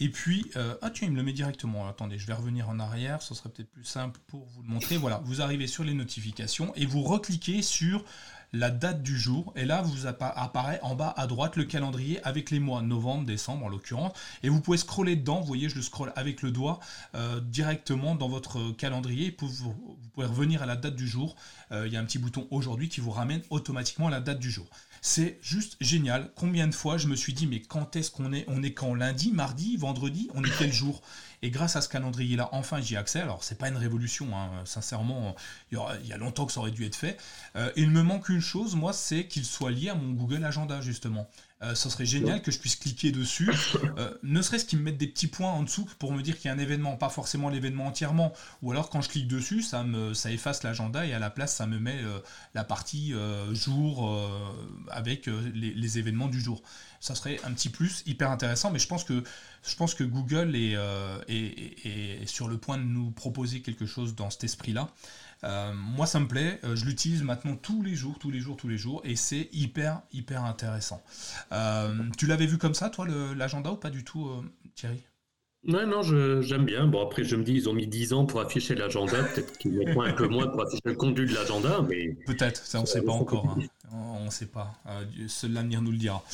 Et puis, ah tiens, il me le met directement. Attendez, je vais revenir en arrière, ce serait peut-être plus simple pour vous le montrer. Voilà, vous arrivez sur les notifications et vous recliquez sur la date du jour. Et là, vous apparaît en bas à droite le calendrier avec les mois, novembre, décembre en l'occurrence. Et vous pouvez scroller dedans, vous voyez, je le scrolle avec le doigt euh, directement dans votre calendrier. Vous, pouvez revenir à la date du jour. Euh, il y a un petit bouton aujourd'hui qui vous ramène automatiquement à la date du jour. C'est juste génial. Combien de fois je me suis dit, mais quand est-ce qu'on est On est quand Lundi, mardi, vendredi On est quel jour? Et grâce à ce calendrier-là, enfin, j'y ai accès. Alors, c'est pas une révolution, hein. sincèrement, il y, a longtemps que ça aurait dû être fait. Euh, il me manque une chose, moi, c'est qu'il soit lié à mon Google Agenda, justement. Euh, ça serait génial que je puisse cliquer dessus, euh, ne serait-ce qu'ils me mettent des petits points en dessous pour me dire qu'il y a un événement, pas forcément l'événement entièrement, ou alors quand je clique dessus, ça, me, ça efface l'agenda et à la place, ça me met la partie jour avec les, événements du jour. Ça serait un petit plus hyper intéressant, mais je pense que je pense que Google euh, est, sur le point de nous proposer quelque chose dans cet esprit-là. Euh, moi, ça me plaît. Euh, je l'utilise maintenant tous les jours, tous les jours, tous les jours, et c'est hyper, hyper intéressant. tu l'avais vu comme ça, toi, l'agenda, ou pas du tout, Thierry? Non, non, j'aime bien. Bon, après, je me dis, ils ont mis 10 ans pour afficher l'agenda. Peut-être qu'ils mettront un peu moins pour afficher le contenu de l'agenda, mais... Peut-être, ça, on ne sait pas encore. Hein. On ne sait pas. Euh, seul l'avenir nous le dira.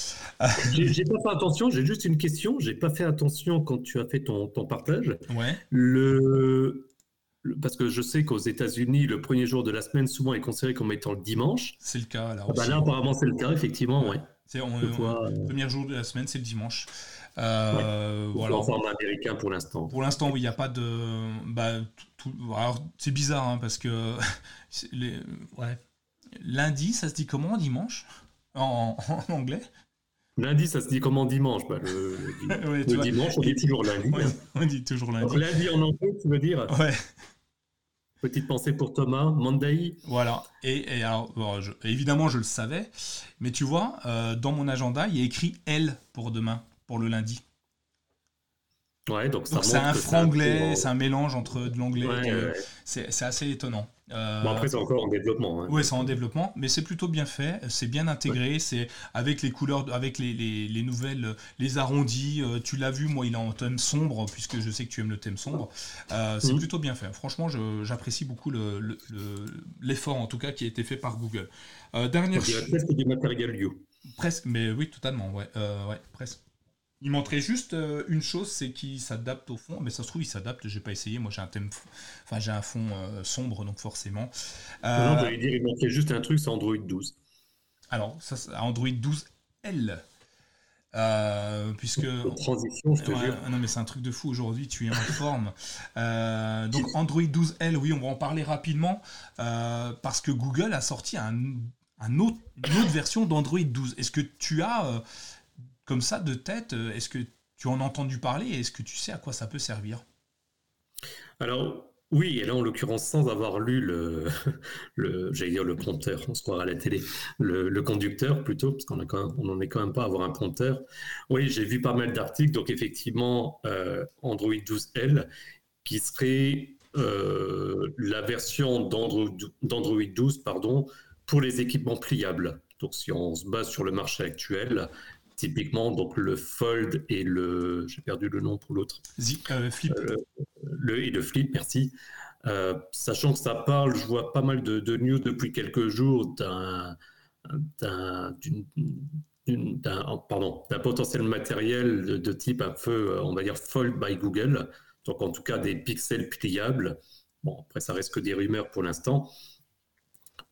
j'ai pas fait attention, j'ai juste une question. J'ai pas fait attention quand tu as fait ton, ton partage. Ouais. Le... Parce que je sais qu'aux États-Unis, le premier jour de la semaine, souvent, est considéré comme étant le dimanche. C'est le cas. Là, ah bah là apparemment, c'est le cas, effectivement. Ouais. C'est le premier jour de la semaine, c'est le dimanche. Euh, voilà. En forme américain pour l'instant. Pour l'instant, oui, il n'y a pas de. Bah, Alors, c'est bizarre hein, parce que les... ouais. lundi, ça se dit comment dimanche? En, anglais? Lundi, ça se dit comment dimanche? Bah, Le, dimanche, on dit toujours lundi. on dit toujours lundi. lundi en anglais, tu veux dire? Ouais. Petite pensée pour Thomas, Mandai. Voilà. Et, alors, évidemment, je le savais, mais tu vois, euh, dans mon agenda, il y a écrit L pour demain, pour le lundi. Ouais, donc, c'est un franglais, c'est un mélange entre de l'anglais. C'est assez étonnant. Euh, bon, après, c'est encore en développement. Hein. Oui, c'est en développement, mais c'est plutôt bien fait, c'est bien intégré, c'est avec les couleurs, avec les, les, nouvelles, les arrondis. Euh, tu l'as vu, moi, il est en thème sombre, puisque je sais que tu aimes le thème sombre. Euh, c'est mhm. plutôt bien fait. Franchement, j'apprécie beaucoup l'effort, le, en tout cas, qui a été fait par Google. dernière. presque du matériel You. Presque, mais oui, totalement, ouais, ouais presque. Il montrait juste euh, une chose, c'est qu'il s'adapte au fond. Mais ça se trouve, il s'adapte. J'ai pas essayé. Moi, j'ai un thème, enfin, j'ai un fond euh, sombre, donc forcément. Euh... Non, j'allais dire, il montrait juste un truc, c'est Android 12. Alors, ça, Android 12L. Euh, puisque transition, je te jure. Non mais c'est un truc de fou aujourd'hui, tu es en forme. donc Android 12L, oui, on va en parler rapidement parce que Google a sorti un, un autre, une autre version d'Android 12. Est-ce que tu as comme ça de tête, euh, est-ce que tu en as entendu parler et est-ce que tu sais à quoi ça peut servir? Alors, oui, et là en l'occurrence sans avoir lu le, j'allais dire le prompteur, on se croira à la télé, le, conducteur plutôt, parce qu'on n'en est quand même pas à avoir un prompteur. Oui, j'ai vu pas mal d'articles, donc effectivement euh, Android 12L qui serait euh, la version d'Android 12 pardon, pour les équipements pliables. Donc si on se base sur le marché actuel, typiquement donc le Fold et le j'ai perdu le nom pour l'autre. Euh, Flip. Euh, le et le Flip merci. Euh, sachant que ça parle je vois pas mal de, news depuis quelques jours d'un d'un pardon d'un potentiel matériel de, de, type un peu on va dire Fold by Google. Donc en tout cas des pixels pliables. Bon après ça reste que des rumeurs pour l'instant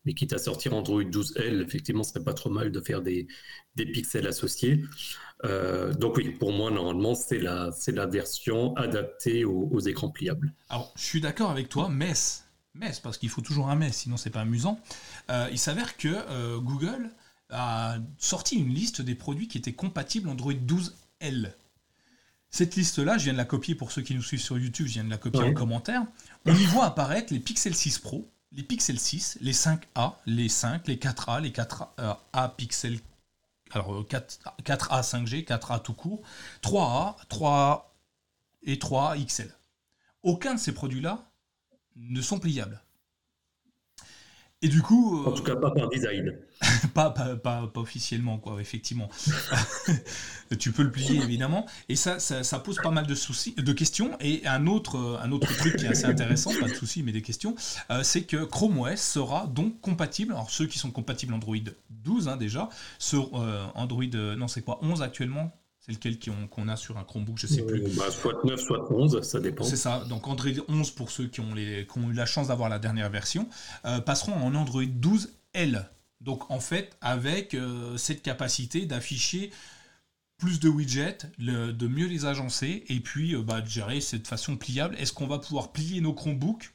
mais quitte à sortir Android 12L, effectivement, ce serait pas trop mal de faire des, des pixels associés. Euh, donc oui, pour moi, normalement, c'est la, c'est la version adaptée aux, écrans pliables. Alors, je suis d'accord avec toi, mais, mais parce qu'il faut toujours un mais, sinon c'est pas amusant. Euh, il s'avère que euh, Google a sorti une liste des produits qui étaient compatibles Android 12L. Cette liste-là, je viens de la copier pour ceux qui nous suivent sur YouTube, je viens de la copier en commentaire. On y voit apparaître les Pixel 6 Pro, les Pixel 6, les 5A, les 5, les 4A, les 4A Pixel alors 4, 4A 5G, 4A tout court, 3A, 3A et 3A XL. Aucun de ces produits-là ne sont pliables. Et du coup. En tout cas, pas par design. pas, pas, pas, officiellement, quoi, effectivement. tu peux le plier, évidemment. Et ça, ça, pose pas mal de, soucis, de questions. Et un autre, un autre truc qui est assez intéressant, pas de soucis, mais des questions, euh, c'est que Chrome OS sera donc compatible. Alors, ceux qui sont compatibles Android 12, hein, déjà, sur euh, Android, euh, non, c'est quoi, 11 actuellement c'est lequel qu'on a sur un Chromebook, je sais plus. Bah, soit 9, soit 11, ça dépend. C'est ça. Donc Android 11 pour ceux qui ont, les, qui ont eu la chance d'avoir la dernière version, passeront en Android 12L. Donc en fait, avec euh, cette capacité d'afficher plus de widgets, de mieux les agencer et puis euh, bah, de gérer cette façon pliable. Est-ce qu'on va pouvoir plier nos Chromebooks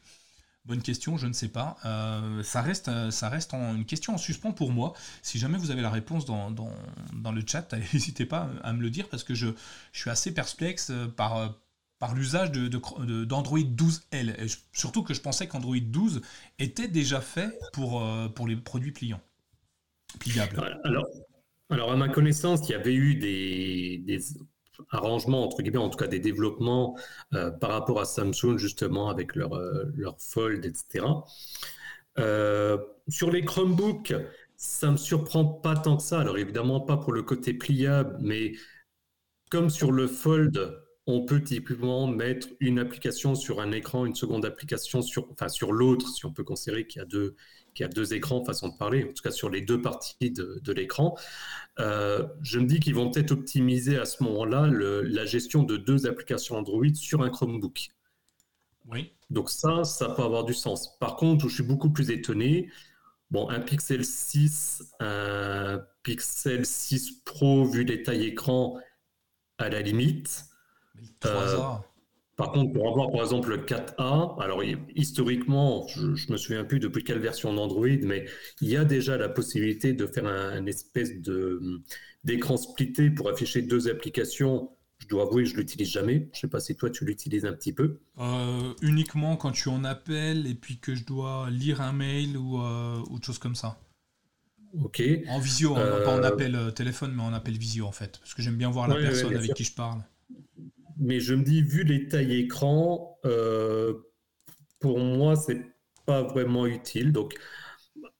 Bonne question, je ne sais pas. Euh, ça reste, ça reste une question en suspens pour moi. Si jamais vous avez la réponse dans, le chat, n'hésitez pas à me le dire parce que je, suis assez perplexe par, par l'usage d'Android 12L. surtout que je pensais qu'Android 12 était déjà fait pour, pour les produits pliants. Alors, alors, à ma connaissance, il y avait eu des, arrangements, entre guillemets, en tout cas des développements euh, par rapport à Samsung, justement, avec leur, euh, Fold, etc. Euh, sur les Chromebooks, ça ne me surprend pas tant que ça. Alors, évidemment, pas pour le côté pliable, mais comme sur le Fold, on peut typiquement mettre une application sur un écran, une seconde application enfin, sur l'autre, si on peut considérer qu'il y a deux, qui a deux écrans, façon de parler, en tout cas sur les deux parties de, l'écran. Euh, je me dis qu'ils vont peut-être optimiser à ce moment-là la gestion de deux applications Android sur un Chromebook. Oui. Donc ça, ça peut avoir du sens. Par contre, où je suis beaucoup plus étonné, bon, un Pixel 6, un Pixel 6 Pro vu les tailles écran, à la limite. Mais 3A. Par contre, pour avoir par exemple le 4A, alors historiquement, je, ne me souviens plus depuis quelle version d'Android, mais il y a déjà la possibilité de faire un, espèce de d'écran splitté pour afficher deux applications Je dois avouer que je l'utilise jamais. Je sais pas si toi tu l'utilises un petit peu. uniquement quand tu en appelles et puis que je dois lire un mail ou autre chose comme ça. Ok. En visio, hein, pas en appel téléphone, mais en appel visio en fait, parce que j'aime bien voir la personne avec qui je parle. Mais je me dis, vu les tailles écran, pour moi, c'est pas vraiment utile. Donc,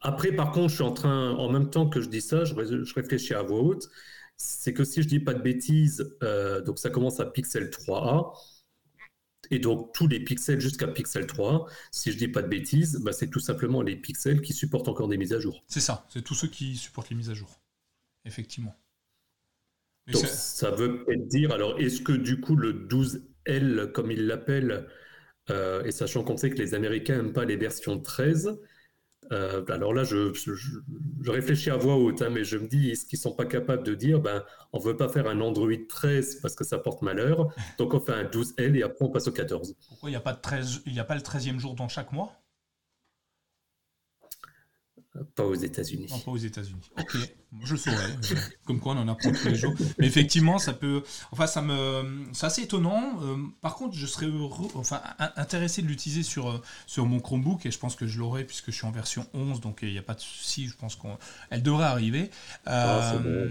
après, par contre, je suis en train, en même temps que je dis ça, je, réfléchis à voix haute. C'est que si je dis pas de bêtises, euh, donc ça commence à pixel 3A, et donc tous les pixels jusqu'à pixel 3, si je dis pas de bêtises, bah, c'est tout simplement les pixels qui supportent encore des mises à jour. C'est ça, c'est tous ceux qui supportent les mises à jour. Effectivement. Donc ça veut peut-être dire, alors est-ce que du coup le 12L, comme ils l'appellent, euh, et sachant qu'on sait que les Américains n'aiment pas les versions 13, euh, alors là, je, réfléchis à voix haute, hein, mais je me dis, est-ce qu'ils ne sont pas capables de dire, ben, on ne veut pas faire un Android 13 parce que ça porte malheur, donc on fait un 12L et après on passe au 14 Pourquoi il n'y a, pas de 13, il a pas le 13e jour dans chaque mois? Pas aux États-Unis. Non, pas aux États-Unis. Ok, je le saurais. Comme quoi, on en apprend tous les jours. Mais effectivement, ça peut. Enfin, ça me. C'est assez étonnant. Euh, par contre, je serais enfin, intéressé de l'utiliser sur, euh, sur mon Chromebook et je pense que je l'aurai puisque je suis en version 11, donc il n'y a pas de souci. Je pense qu'elle devrait arriver. Ah, euh,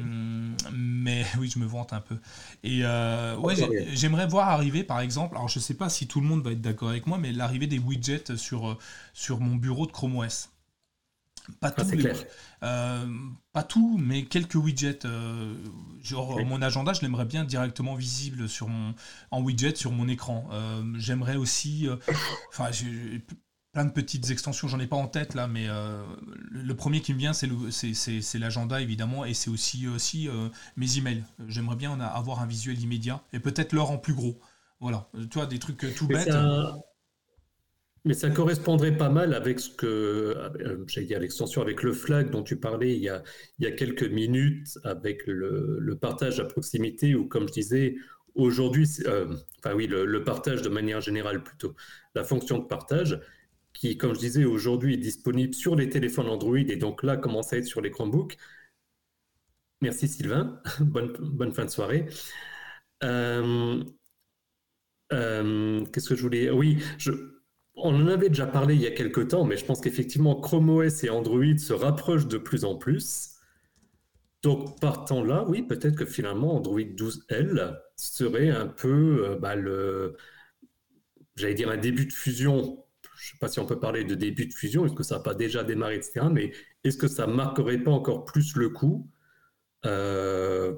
mais oui, je me vante un peu. Et ouais, j'aimerais voir arriver, par exemple. Alors, je ne sais pas si tout le monde va être d'accord avec moi, mais l'arrivée des widgets sur, sur mon bureau de Chrome OS. Pas tout, euh, pas tout, mais quelques widgets. Euh, genre mon agenda, je l'aimerais bien directement visible sur mon, en widget sur mon écran. Euh, j'aimerais aussi, enfin, j'ai plein de petites extensions. J'en ai pas en tête là, mais le premier qui me vient, c'est l'agenda évidemment, et c'est aussi aussi mes emails. J'aimerais bien avoir un visuel immédiat et peut-être l'heure en plus gros. Voilà, tu vois des trucs tout bêtes. Mais ça correspondrait pas mal avec ce que, euh, j'allais dire l'extension avec le flag dont tu parlais il y a, il y a quelques minutes, avec le, partage à proximité, ou comme je disais, aujourd'hui, euh, enfin oui, le, partage de manière générale plutôt, la fonction de partage, qui, comme je disais, aujourd'hui est disponible sur les téléphones Android et donc là commence à être sur les Chromebooks. Merci Sylvain, bonne, bonne fin de soirée. Euh, qu'est-ce que je voulais Oui, je, on en avait déjà parlé il y a quelques temps, mais je pense qu'effectivement, Chrome OS et Android se rapprochent de plus en plus. Donc, partant là, oui, peut-être que finalement, Android 12L serait un peu euh, bah, le. J'allais dire un début de fusion. Je ne sais pas si on peut parler de début de fusion, est-ce que ça n'a pas déjà démarré, etc. Mais est-ce que ça marquerait pas encore plus le coup? Euh...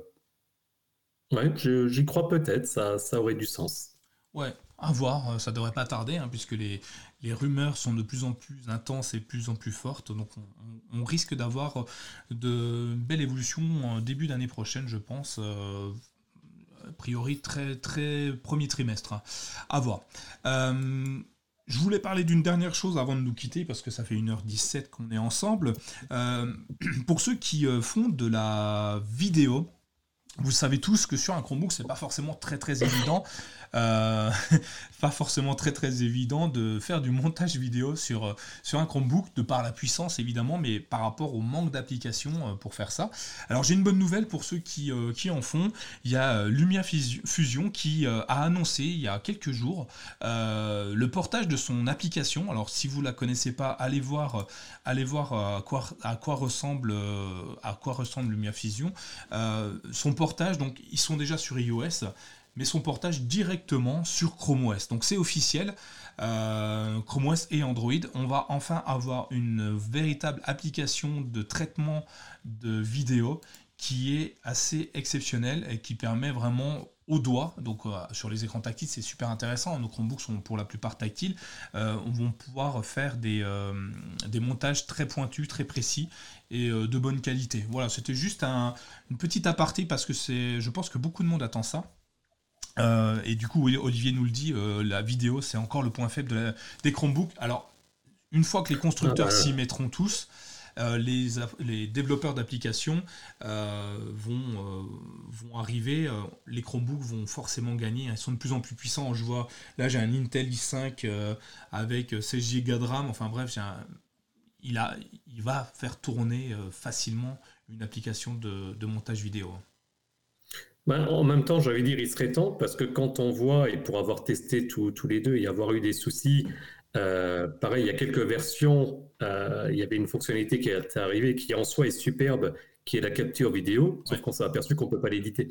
J'y crois peut-être, ça, ça aurait du sens. Ouais, à voir, euh, ça devrait pas tarder, hein, puisque les, rumeurs sont de plus en plus intenses et de plus en plus fortes. Donc on, risque d'avoir de belles évolutions début d'année prochaine, je pense. Euh, a priori, très, très premier trimestre. Hein. À voir. Euh, je voulais parler d'une dernière chose avant de nous quitter, parce que ça fait 1h17 qu'on est ensemble. pour ceux qui font de la vidéo, vous savez tous que sur un Chromebook, c'est pas forcément très très évident euh, pas forcément très très évident de faire du montage vidéo sur, euh, sur un Chromebook, de par la puissance évidemment, mais par rapport au manque d'applications euh, pour faire ça. Alors j'ai une bonne nouvelle pour ceux qui, qui en font. Il y a Lumia Fusion qui a annoncé il y a quelques jours le portage de son application. Alors si vous la connaissez pas, allez voir, allez voir à quoi, à quoi ressemble à quoi ressemble Lumia Fusion. son portage, donc ils sont déjà sur iOS mais son portage directement sur Chrome OS. Donc c'est officiel, euh, Chrome OS et Android. On va enfin avoir une véritable application de traitement de vidéo qui est assez exceptionnelle et qui permet vraiment au doigt, donc euh, sur les écrans tactiles c'est super intéressant, nos Chromebooks sont pour la plupart tactiles, euh, on va pouvoir faire des, des montages très pointus, très précis et de bonne qualité. Voilà, c'était juste un, une petite aparté parce que c'est, je pense que beaucoup de monde attend ça. Euh, et du coup, Olivier nous le dit, euh, la vidéo, c'est encore le point faible de des Chromebooks. Alors, une fois que les constructeurs ah, s'y mettront tous, euh, les, les, développeurs d'applications vont, vont arriver, les Chromebooks vont forcément gagner, ils sont de plus en plus puissants. Je vois, là j'ai un Intel i5 avec 16 Go de RAM, enfin bref, il, a, il va faire tourner facilement une application de, de montage vidéo. Ben, en même temps, j'avais dire, il serait temps, parce que quand on voit, et pour avoir testé tous les deux et avoir eu des soucis, euh, pareil, il y a quelques versions, euh, il y avait une fonctionnalité qui est arrivée qui en soi est superbe, qui est la capture vidéo, sauf qu'on s'est aperçu qu'on ne peut pas l'éditer.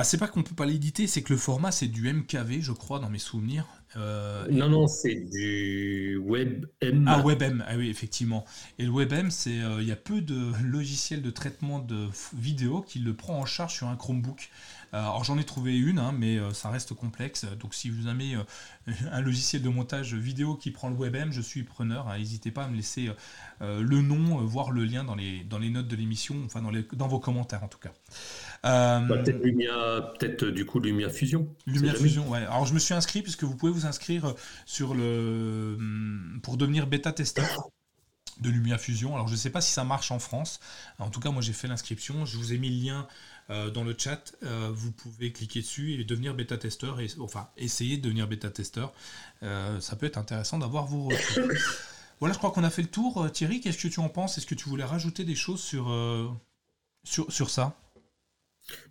Ah, c'est pas qu'on peut pas l'éditer, c'est que le format c'est du MKV, je crois, dans mes souvenirs. Euh, non, non, c'est du WebM. Ah, WebM, ah oui, effectivement. Et le WebM, c'est, il y a peu de logiciels de traitement de vidéo qui le prend en charge sur un Chromebook. Euh, alors j'en ai trouvé une, hein, mais euh, ça reste complexe. Donc si vous avez euh, un logiciel de montage vidéo qui prend le WebM, je suis preneur. Hein. N'hésitez pas à me laisser le nom, voire le lien dans les, dans les notes de l'émission, enfin dans, les, dans vos commentaires en tout cas. Bah, peut-être Lumia, peut-être du coup Lumia Fusion. Lumia Fusion, ouais. Alors je me suis inscrit puisque vous pouvez vous inscrire sur le pour devenir bêta testeur de Lumia Fusion. Alors je ne sais pas si ça marche en France. En tout cas, moi j'ai fait l'inscription. Je vous ai mis le lien euh, dans le chat, euh, vous pouvez cliquer dessus et devenir bêta-testeur, et, enfin essayer de devenir bêta-testeur. Euh, ça peut être intéressant d'avoir vos retours. voilà, je crois qu'on a fait le tour. Thierry, qu'est-ce que tu en penses? Est-ce que tu voulais rajouter des choses sur, sur, sur ça?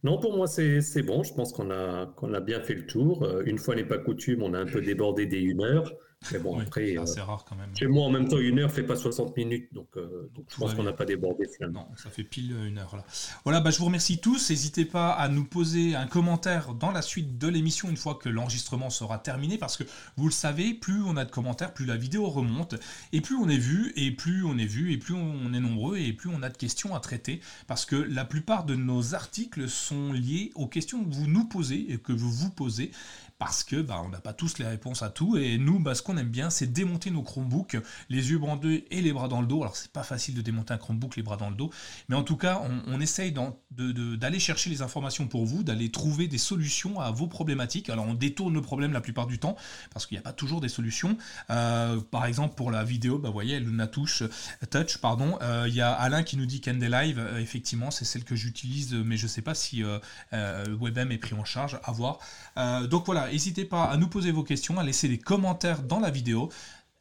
Non, pour moi, c'est bon. Je pense qu'on a, a bien fait le tour. Une fois n'est pas coutume, on a un peu débordé des une heure. Mais bon, après. C'est euh, rare quand même. Chez moi, en même temps, une heure fait pas 60 minutes. Donc, euh, je pense qu'on n'a pas débordé finalement. Non, ça fait pile une heure là. Voilà, bah, je vous remercie tous. N'hésitez pas à nous poser un commentaire dans la suite de l'émission une fois que l'enregistrement sera terminé. Parce que vous le savez, plus on a de commentaires, plus la vidéo remonte. Et plus on est vu, et plus on est vu, et plus on est nombreux, et plus on a de questions à traiter. Parce que la plupart de nos articles sont liés aux questions que vous nous posez et que vous vous posez parce que bah, on n'a pas tous les réponses à tout. Et nous bah, ce qu'on aime bien c'est démonter nos Chromebooks les yeux bandés et les bras dans le dos. Alors c'est pas facile de démonter un Chromebook les bras dans le dos. Mais en tout cas on, essaye d'aller chercher les informations pour vous d'aller trouver des solutions à vos problématiques. Alors on détourne le problème la plupart du temps parce qu'il n'y a pas toujours des solutions. Euh, par exemple pour la vidéo bah, vous voyez Luna Touch Touch pardon. Euh, il y a Alain qui nous dit Candle Live. Euh, effectivement c'est celle que j'utilise mais je sais pas si WebM est pris en charge. À voir. Donc voilà n'hésitez pas à nous poser vos questions, à laisser des commentaires dans la vidéo.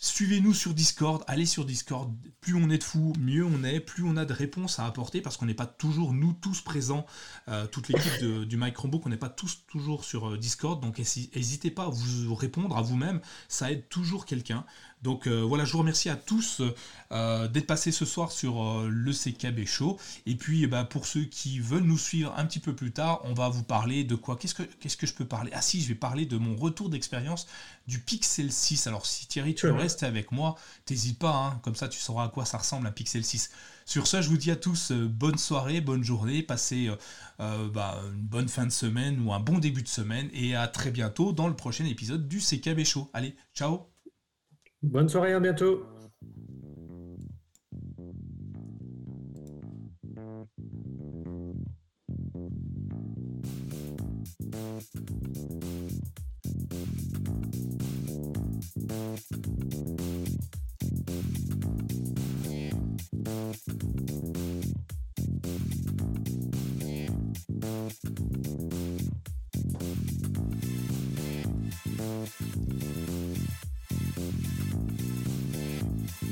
Suivez-nous sur Discord, allez sur Discord. Plus on est de fous, mieux on est, plus on a de réponses à apporter parce qu'on n'est pas toujours nous tous présents, euh, toute l'équipe du Microbook, on n'est pas tous toujours sur euh, Discord. Donc n'hésitez pas à vous répondre à vous-même, ça aide toujours quelqu'un. Donc euh, voilà, je vous remercie à tous euh, d'être passés ce soir sur euh, le CKB Show. Et puis bah, pour ceux qui veulent nous suivre un petit peu plus tard, on va vous parler de quoi? Qu'est-ce que, qu'est-ce que je peux parler? Ah si, je vais parler de mon retour d'expérience du Pixel 6. Alors si Thierry, tu veux rester avec moi, t'hésites pas, hein, comme ça tu sauras à quoi ça ressemble un Pixel 6. Sur ce, je vous dis à tous bonne soirée, bonne journée, passez bah, une bonne fin de semaine ou un bon début de semaine et à très bientôt dans le prochain épisode du CKB Show. Allez, ciao Bonne soirée, à bientôt.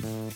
Thank you.